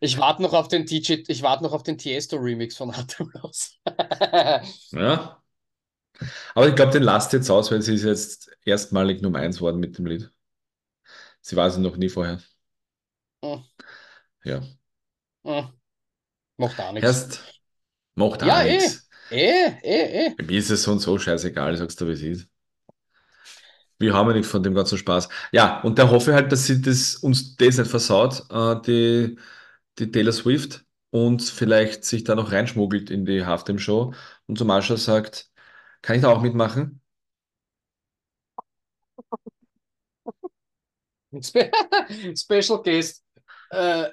ich warte noch auf den DJ, ich warte noch auf den Tiesto-Remix von Atemlos. Ja. Aber ich glaube, den lasst jetzt aus, weil sie ist jetzt erstmalig Nummer eins worden mit dem Lied. Sie war sie noch nie vorher. Hm, Ja. hm, Macht auch nichts. Erst macht auch Ja, eh. nichts. Eh, eh, eh. Mir ist es so und so scheißegal, sagst du, wie es ist. Wir haben ja nichts von dem ganzen Spaß. Ja, und da hoffe ich halt, dass sie das, uns das nicht versaut, äh, die, die Taylor Swift, und vielleicht sich da noch reinschmuggelt in die Halftime-Show und zum Ascher sagt, kann ich da auch mitmachen? Spe Special Guest. Äh,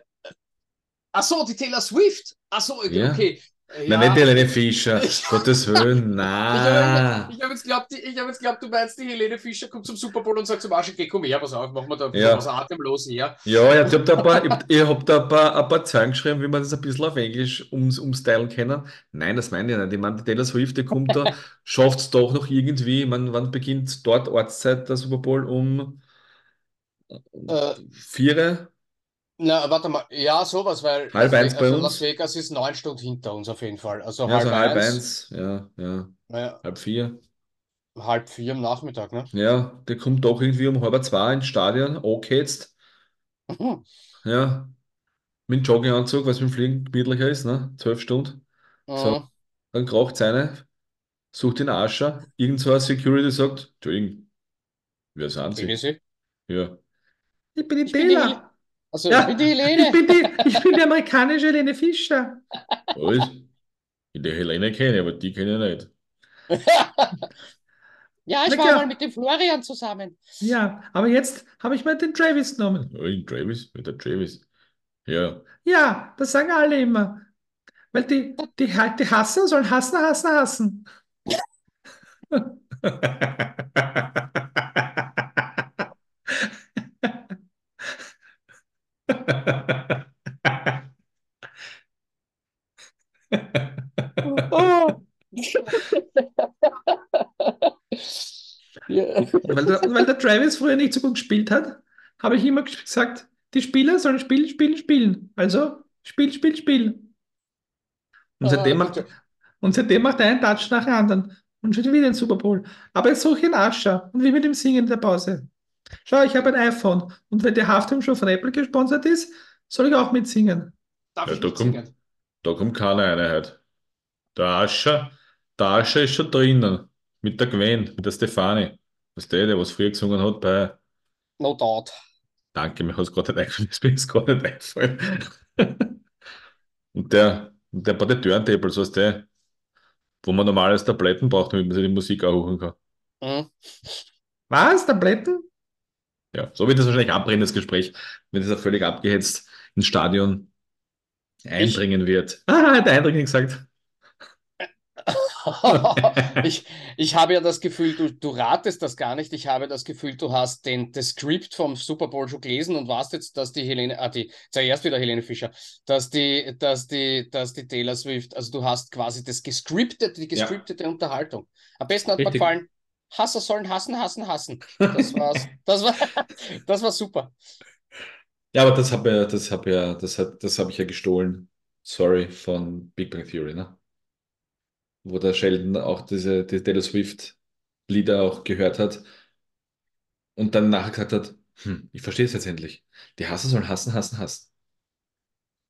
ach so, die Taylor Swift. Ach so, okay. Ja. Nein, nicht Ja. Helene Fischer. Ich, Gottes Willen, ich habe na. ich hab jetzt glaubt, ich hab jetzt glaubt, du meinst, die Helene Fischer kommt zum Super Bowl und sagt zum Arsch, geh, komm her, pass auf, machen wir da bisschen was Ja. atemlos her. Ja, ich hab da ein paar, ich ich hab da ein paar, ein paar Zeilen geschrieben, wie man das ein bisschen auf Englisch ums, umstylen können. Nein, das meine ich nicht. Ich meine, die Taylor Swift, die kommt da, schafft es doch noch irgendwie. Ich meine, wann beginnt dort Ortszeit der Super Bowl? Um, um Äh, vier, na, warte mal. Ja, sowas, weil halb Las, Ve eins bei also Las uns. Vegas ist neun Stunden hinter uns auf jeden Fall. Also Ja, halb so halb eins, eins, ja, ja, naja, halb vier. halb vier am Nachmittag, ne? Ja, der kommt doch irgendwie um halb zwei ins Stadion, okay jetzt. Mhm. Ja, mit dem Jogginganzug, was mit dem Fliegen gemütlicher ist, ne? Zwölf Stunden. So, Mhm. dann kraucht eine, sucht den Ascher, irgend so ein Security sagt, Entschuldigung, wer sind ich Sie? sie? Ja. Ich bin die Ich bin die Bela. Also ich bin die Ja, ich Helene. bin die, ich bin die amerikanische Helene Fischer. Was? Die Helene kenne ich, aber die kenne ich nicht. Ja, Na ich war mal klar, mit dem Florian zusammen. ja, aber jetzt habe ich mal den Travis genommen. Oh, den Travis? Mit der Travis? Ja. Ja, das sagen alle immer. Weil die, die, die Hasser sollen hassen, hassen, hassen. Weil der, weil der Travis früher nicht so gut gespielt hat. habe ich immer gesagt, die Spieler sollen spielen, spielen, spielen. Also spiel, spiel, spiel. Und seitdem macht, und seitdem macht er einen Touch nach dem anderen. Und schon wieder ein Super Bowl. Aber er ist so ein Ascher. Und wie mit dem Singen in der Pause. Schau, ich habe ein iPhone. Und wenn die Halftime Show von Apple gesponsert ist, soll ich auch mitsingen. Darf Ja, ich da kommt, mitsingen? da kommt keine Einheit. Der Ascher, der Ascher ist schon drinnen. Mit der Gwen, mit der Stefanie. Was der, der was früher gesungen hat bei No doubt. Danke, mir hat es gerade nicht eingefallen. Ist mir jetzt gerade nicht eingefallen. Und der, und der bei den Turntables, was der, wo man normales Tabletten braucht, damit man sich die Musik auch holen kann. Mhm. Was? Tabletten? Ja, so wird das wahrscheinlich abbrennen, das Gespräch, wenn das völlig abgehetzt ins Stadion eindringen wird. Ah, hat der Eindringling gesagt. Ich, ich habe ja das Gefühl, du, du ratest das gar nicht. Ich habe das Gefühl, du hast den, das Skript vom Super Bowl schon gelesen und weißt jetzt, dass die Helene, ah, die, zuerst wieder Helene Fischer, dass die, dass die, dass die Taylor Swift, also du hast quasi das gescriptete, die Ja. gescriptete Unterhaltung. Am besten hat mir Richtig. gefallen, Hasser sollen hassen, hassen, hassen. Das war's. Das war, das war super. Ja, aber das habe ja, das habe ja, das hat, das habe ich ja gestohlen. Sorry, von Big Bang Theory, ne? Wo der Sheldon auch diese, die Taylor Swift Lieder auch gehört hat und dann nachher gesagt hat, hm, ich verstehe es jetzt endlich. Die Hasser sollen hassen, hassen, hassen.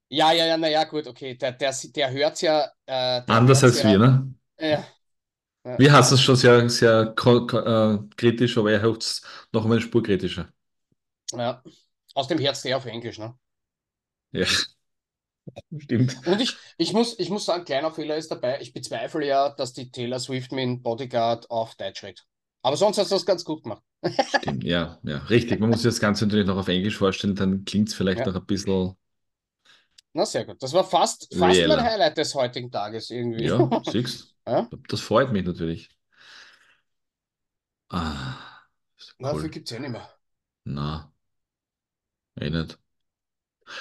Ja, ja, ja, naja, gut, okay. Der, der, der hört ja. Äh, der Anders als ja, wir, ne? Ja, Wir hassen es schon sehr, sehr äh, kritisch, aber er hört es noch einmal eine Spur kritischer. ja. Aus dem Herz der auf Englisch, ne? Ja, stimmt. Und ich, ich muss, ich muss sagen, kleiner Fehler ist dabei. Ich bezweifle ja, dass die Taylor Swift mit Bodyguard auf Deutsch redet. Aber sonst hast du das ganz gut gemacht. Stimmt, ja, ja, richtig. Man muss sich das Ganze natürlich noch auf Englisch vorstellen, dann klingt es vielleicht Ja. noch ein bisschen, Na, sehr gut. Das war fast, fast mein Reeller. Highlight des heutigen Tages irgendwie. ja, siehst Ja? Das freut mich natürlich. Ah, ist Na, cool. viel gibt's ja nicht mehr. Na, eh nicht.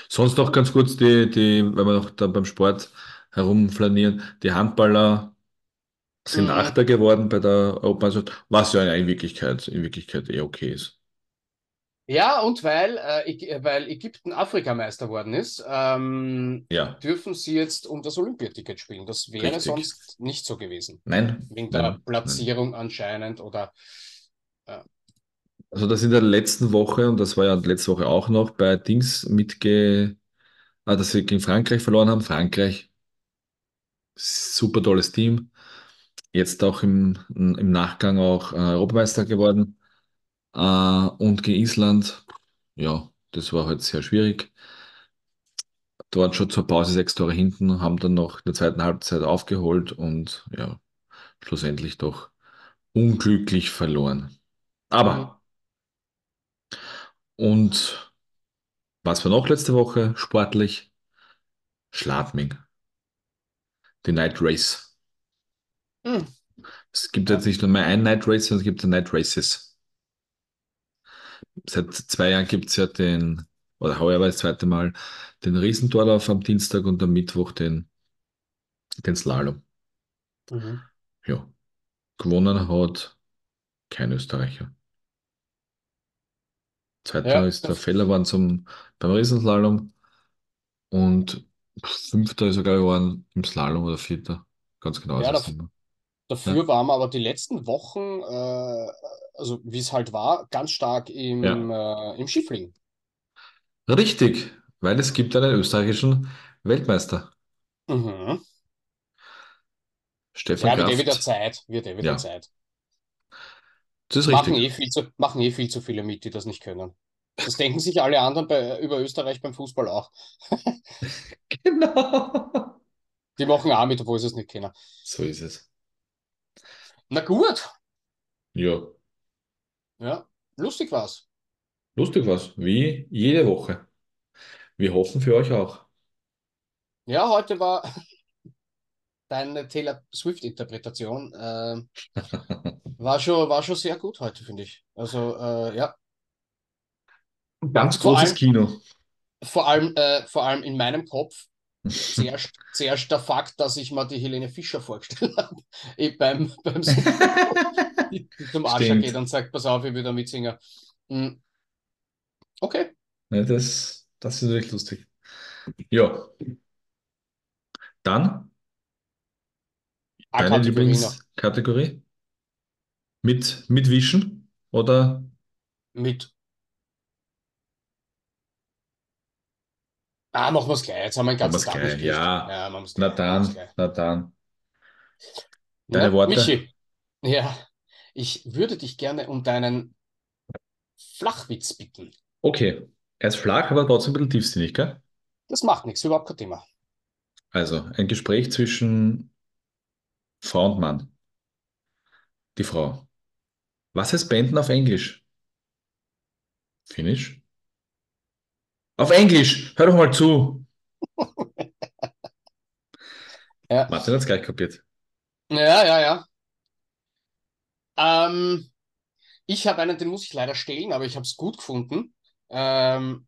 Sonst noch ganz kurz die, die, wenn wir noch da beim Sport herumflanieren, die Handballer sind Mhm. Achter geworden bei der Europameisterschaft, was ja in Wirklichkeit, in Wirklichkeit eh okay ist. Ja, und weil, äh, Äg- weil Ägypten Afrikameister worden ist, ähm, Ja, dürfen sie jetzt um das Olympiaticket spielen. Das wäre Richtig. sonst nicht so gewesen. nein, Wegen der nein, nein. Platzierung anscheinend oder Also das in der letzten Woche, und das war ja letzte Woche auch noch, bei Dings mitge, ah, dass sie gegen Frankreich verloren haben. Frankreich, super tolles Team. Jetzt auch im, im Nachgang auch äh, Europameister geworden. Äh, und gegen Island, ja, das war halt sehr schwierig. Dort schon zur Pause sechs Tore hinten, haben dann noch in der zweiten Halbzeit aufgeholt und ja, schlussendlich doch unglücklich verloren. Aber, und was war noch letzte Woche sportlich? Schladming, die Night Race. Hm. Es gibt jetzt nicht nur mehr ein Night Race, sondern es gibt Night Races. Seit zwei Jahren gibt es ja den, oder heuer war das zweite Mal, den Riesentorlauf am Dienstag und am Mittwoch den, den Slalom. Mhm. Ja. Gewonnen hat kein Österreicher. Zweiter Ja, ist der waren zum, beim Riesenslalom und fünfter ist er, glaube ich, geworden im Slalom oder vierter. Ganz genau. Ja, weiß ich da- nicht mehr. Dafür waren wir aber die letzten Wochen, äh, also wie es halt war, ganz stark im, äh, im Skifliegen. Richtig, weil es gibt einen österreichischen Weltmeister. Mhm. Stefan Ja, wird eh Kraft. wieder Zeit. Wird eh wieder Ja. Zeit. Das ist Machen richtig. eh, viel zu, machen eh viel zu viele mit, die das nicht können. Das denken sich alle anderen bei, über Österreich beim Fußball auch. Genau. Die machen auch mit, obwohl sie es nicht kennen. So ist es. Na gut, Ja, ja, lustig war's. lustig was. Wie jede Woche. Wir hoffen für euch auch. Ja, heute war deine Taylor Swift-Interpretation äh, war schon, war schon sehr gut heute, finde ich. Also, äh, ja, Ganz Vor großes allem- Kino. vor allem, äh, vor allem in meinem Kopf zuerst, zuerst der Fakt, dass ich mir die Helene Fischer vorgestellt habe, beim, beim die zum Stimmt. geht und sagt, pass auf, ich will da mitsingen. Mm. Okay. Ja, das, das ist natürlich lustig. Ja, dann deine A-Kategorie noch. Lieblingskategorie? Mit, mit Wischen oder Mit. Ah, machen wir es gleich. Jetzt haben wir wir ganzen Tag nicht. Ja, Ja, machen wir es na gleich. Es dann, gleich. na dann. Deine Na, Worte? Michi, ja, ich würde dich gerne um deinen Flachwitz bitten. Okay, er ist flach, aber trotzdem ein bisschen tiefsinnig, gell? Das macht nichts, überhaupt kein Thema. Also, ein Gespräch zwischen Frau und Mann. Die Frau. Was heißt Beenden auf Englisch? Finnisch? Auf Englisch! Hör doch mal zu! Ja, Martin hat es gleich kapiert. ja, ja. ja. Ähm, ich habe einen, den muss ich leider stehlen, aber ich habe es gut gefunden. Ähm,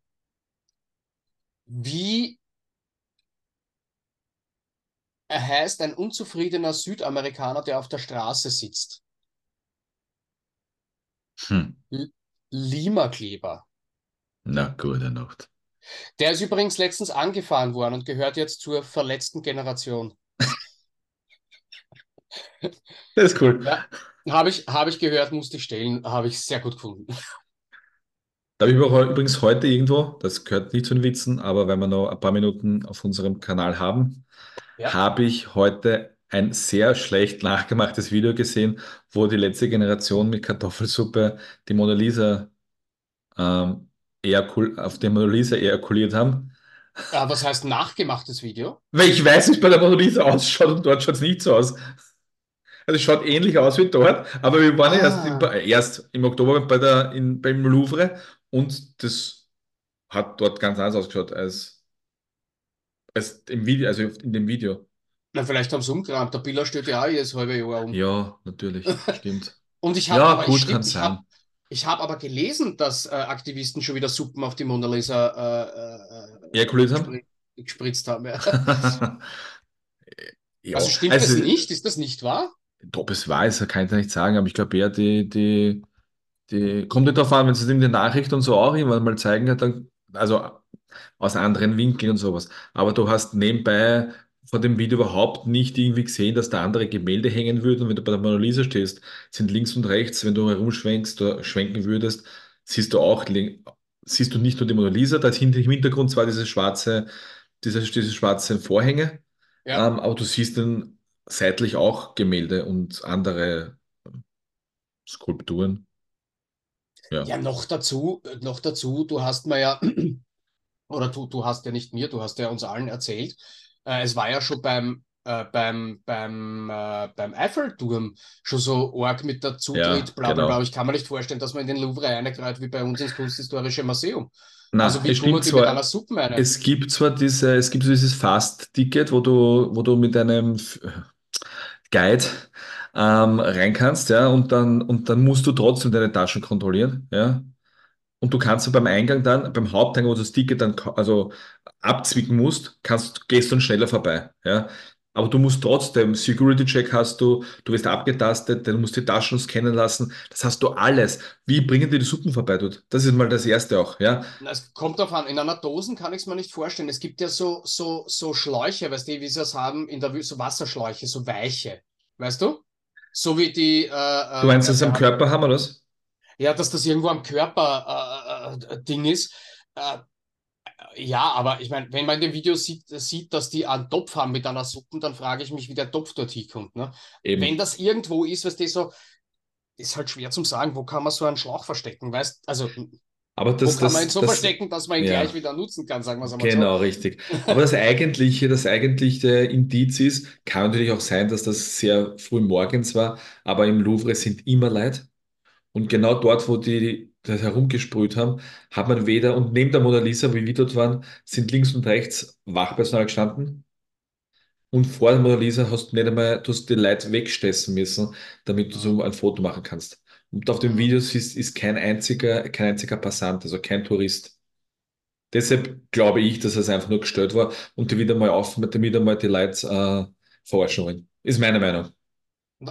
wie heißt ein unzufriedener Südamerikaner, der auf der Straße sitzt? Hm. Limakleber. Na, gute Nacht. Der ist übrigens letztens angefahren worden und gehört jetzt zur verletzten Generation. Das ist cool. Ja, habe ich, habe ich gehört, musste ich stellen, habe ich sehr gut gefunden. Da habe ich übrigens heute irgendwo, das gehört nicht zu den Witzen, aber wenn wir noch ein paar Minuten auf unserem Kanal haben, Ja. habe ich heute ein sehr schlecht nachgemachtes Video gesehen, wo die letzte Generation mit Kartoffelsuppe die Mona Lisa ähm, ejakul auf die Mona Lisa ejakuliert haben. Ah, was heißt nachgemachtes Video? Weil ich weiß, wie es bei der Mona Lisa ausschaut und dort schaut es nicht so aus. Also es schaut ähnlich aus wie dort, aber wir waren ja erst im, Ah. erst im Oktober bei der, in, beim Louvre und das hat dort ganz anders ausgeschaut als, als im Video, also in dem Video. Na, vielleicht haben sie umgerannt. Der Biller steht ja auch jedes halbe Jahr um. Ja, natürlich, stimmt. Und ich habe Ja, gut, stimmt, kann ich sein. habe ich hab aber gelesen, dass äh, Aktivisten schon wieder Suppen auf die Mona Lisa äh, äh, Ejakuliert haben? gespri gespritzt haben. Ja. Ja, Also stimmt also, das nicht? Ist das nicht wahr? ob es wahr ist, kann ich da nicht sagen, aber ich glaube eher, die, die, die, kommt nicht darauf an, wenn sie es in den Nachrichten und so auch irgendwann mal zeigen, dann, also aus anderen Winkeln und sowas. Aber du hast nebenbei von dem Video überhaupt nicht irgendwie gesehen, dass da andere Gemälde hängen würden. Und wenn du bei der Mona Lisa stehst, sind links und rechts, wenn du herumschwenkst oder schwenken würdest, siehst du auch, siehst du nicht nur die Mona Lisa, da ist hinter im Hintergrund zwar diese schwarze, diese, diese schwarzen Vorhänge, Ja. ähm, aber du siehst dann seitlich auch Gemälde und andere Skulpturen. Ja. Ja, noch dazu, noch dazu, du hast mir ja, oder du, du hast ja nicht mir, du hast ja uns allen erzählt, äh, es war ja schon beim, äh, beim, beim, äh, beim Eiffelturm schon so arg mit der Zutritt, Ja, bla bla genau. bla. Ich kann mir nicht vorstellen, dass man in den Louvre reingreift wie bei uns ins Kunsthistorische Museum. Na, Also wie es stimmt zwar, einer Suppe rein? Es gibt zwar diese, es gibt so dieses Fast-Ticket, wo du, wo du mit einem Guide ähm, rein kannst, ja, und dann, und dann musst du trotzdem deine Taschen kontrollieren, ja. Und du kannst beim Eingang dann, beim Haupteingang, wo du das Ticket dann also abzwicken musst, kannst, gehst dann schneller vorbei, ja. Aber du musst trotzdem, Security-Check hast du, du wirst abgetastet, dann musst du die Taschen scannen lassen, das hast du alles. Wie bringen dir die Suppen vorbei dort? Das ist mal das Erste auch, ja. Es kommt drauf an, in einer Dosen kann ich es mir nicht vorstellen. Es gibt ja so, so, so Schläuche, weißt du, wie sie es haben, in der Wüste, so Wasserschläuche, so weiche, weißt du? So wie die. Äh, Du meinst, äh, dass sie am Körper haben, oder was? Ja, dass das irgendwo am Körper äh, äh, Ding ist. Äh, ja, aber ich meine, wenn man in dem Video sieht, sieht, dass die einen Topf haben mit einer Suppe, dann frage ich mich, wie der Topf dort hinkommt. Ne? Eben. Wenn das irgendwo ist, weißt du, so, ist halt schwer zum sagen, wo kann man so einen Schlauch verstecken, weißt Also, Aber wo das, kann man ihn so das, verstecken, dass man ihn ja. gleich wieder nutzen kann, sagen wir es einmal Genau, richtig. Aber das eigentliche, das eigentliche Indiz ist, kann natürlich auch sein, dass das sehr früh morgens war, aber im Louvre sind immer Leute. Und genau dort, wo die das herumgesprüht haben, hat man weder, und neben der Mona Lisa, wie wir dort waren, sind links und rechts Wachpersonal gestanden. Und vor der Mona Lisa hast du nicht einmal, du hast die Leute wegstessen müssen, damit du so ein Foto machen kannst. Und auf dem. Video ist, ist kein einziger, kein einziger Passant, also kein Tourist. Deshalb glaube ich, dass es einfach nur gestellt war und die wieder mal auf, damit wieder mal die Leute äh, verarschen wollen. Ist meine Meinung.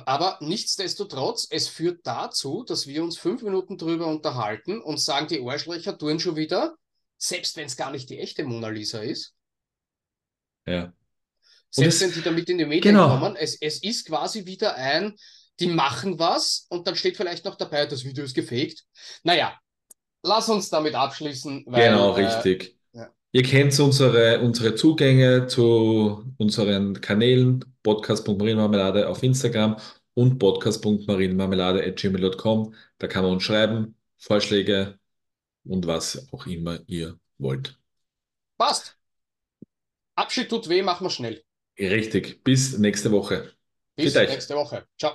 Aber nichtsdestotrotz, es führt dazu, dass wir uns fünf Minuten drüber unterhalten und sagen, die Arschlöcher tun schon wieder, selbst wenn es gar nicht die echte Mona Lisa ist. Ja. Selbst es- wenn die damit in die Medien genau. kommen, es, es ist quasi wieder ein, die machen was und dann steht vielleicht noch dabei, das Video ist gefaked. Naja, lass uns damit abschließen, weil Genau, äh, richtig. ja. Ihr kennt unsere, unsere Zugänge zu unseren Kanälen, podcast.marienmarmelade auf Instagram und podcast.marienmarmelade.gmail.com. Da kann man uns schreiben, Vorschläge und was auch immer ihr wollt. passt. Abschied tut weh, machen wir schnell. Richtig, bis nächste Woche. Bis nächste Woche. Ciao.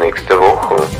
nächste Woche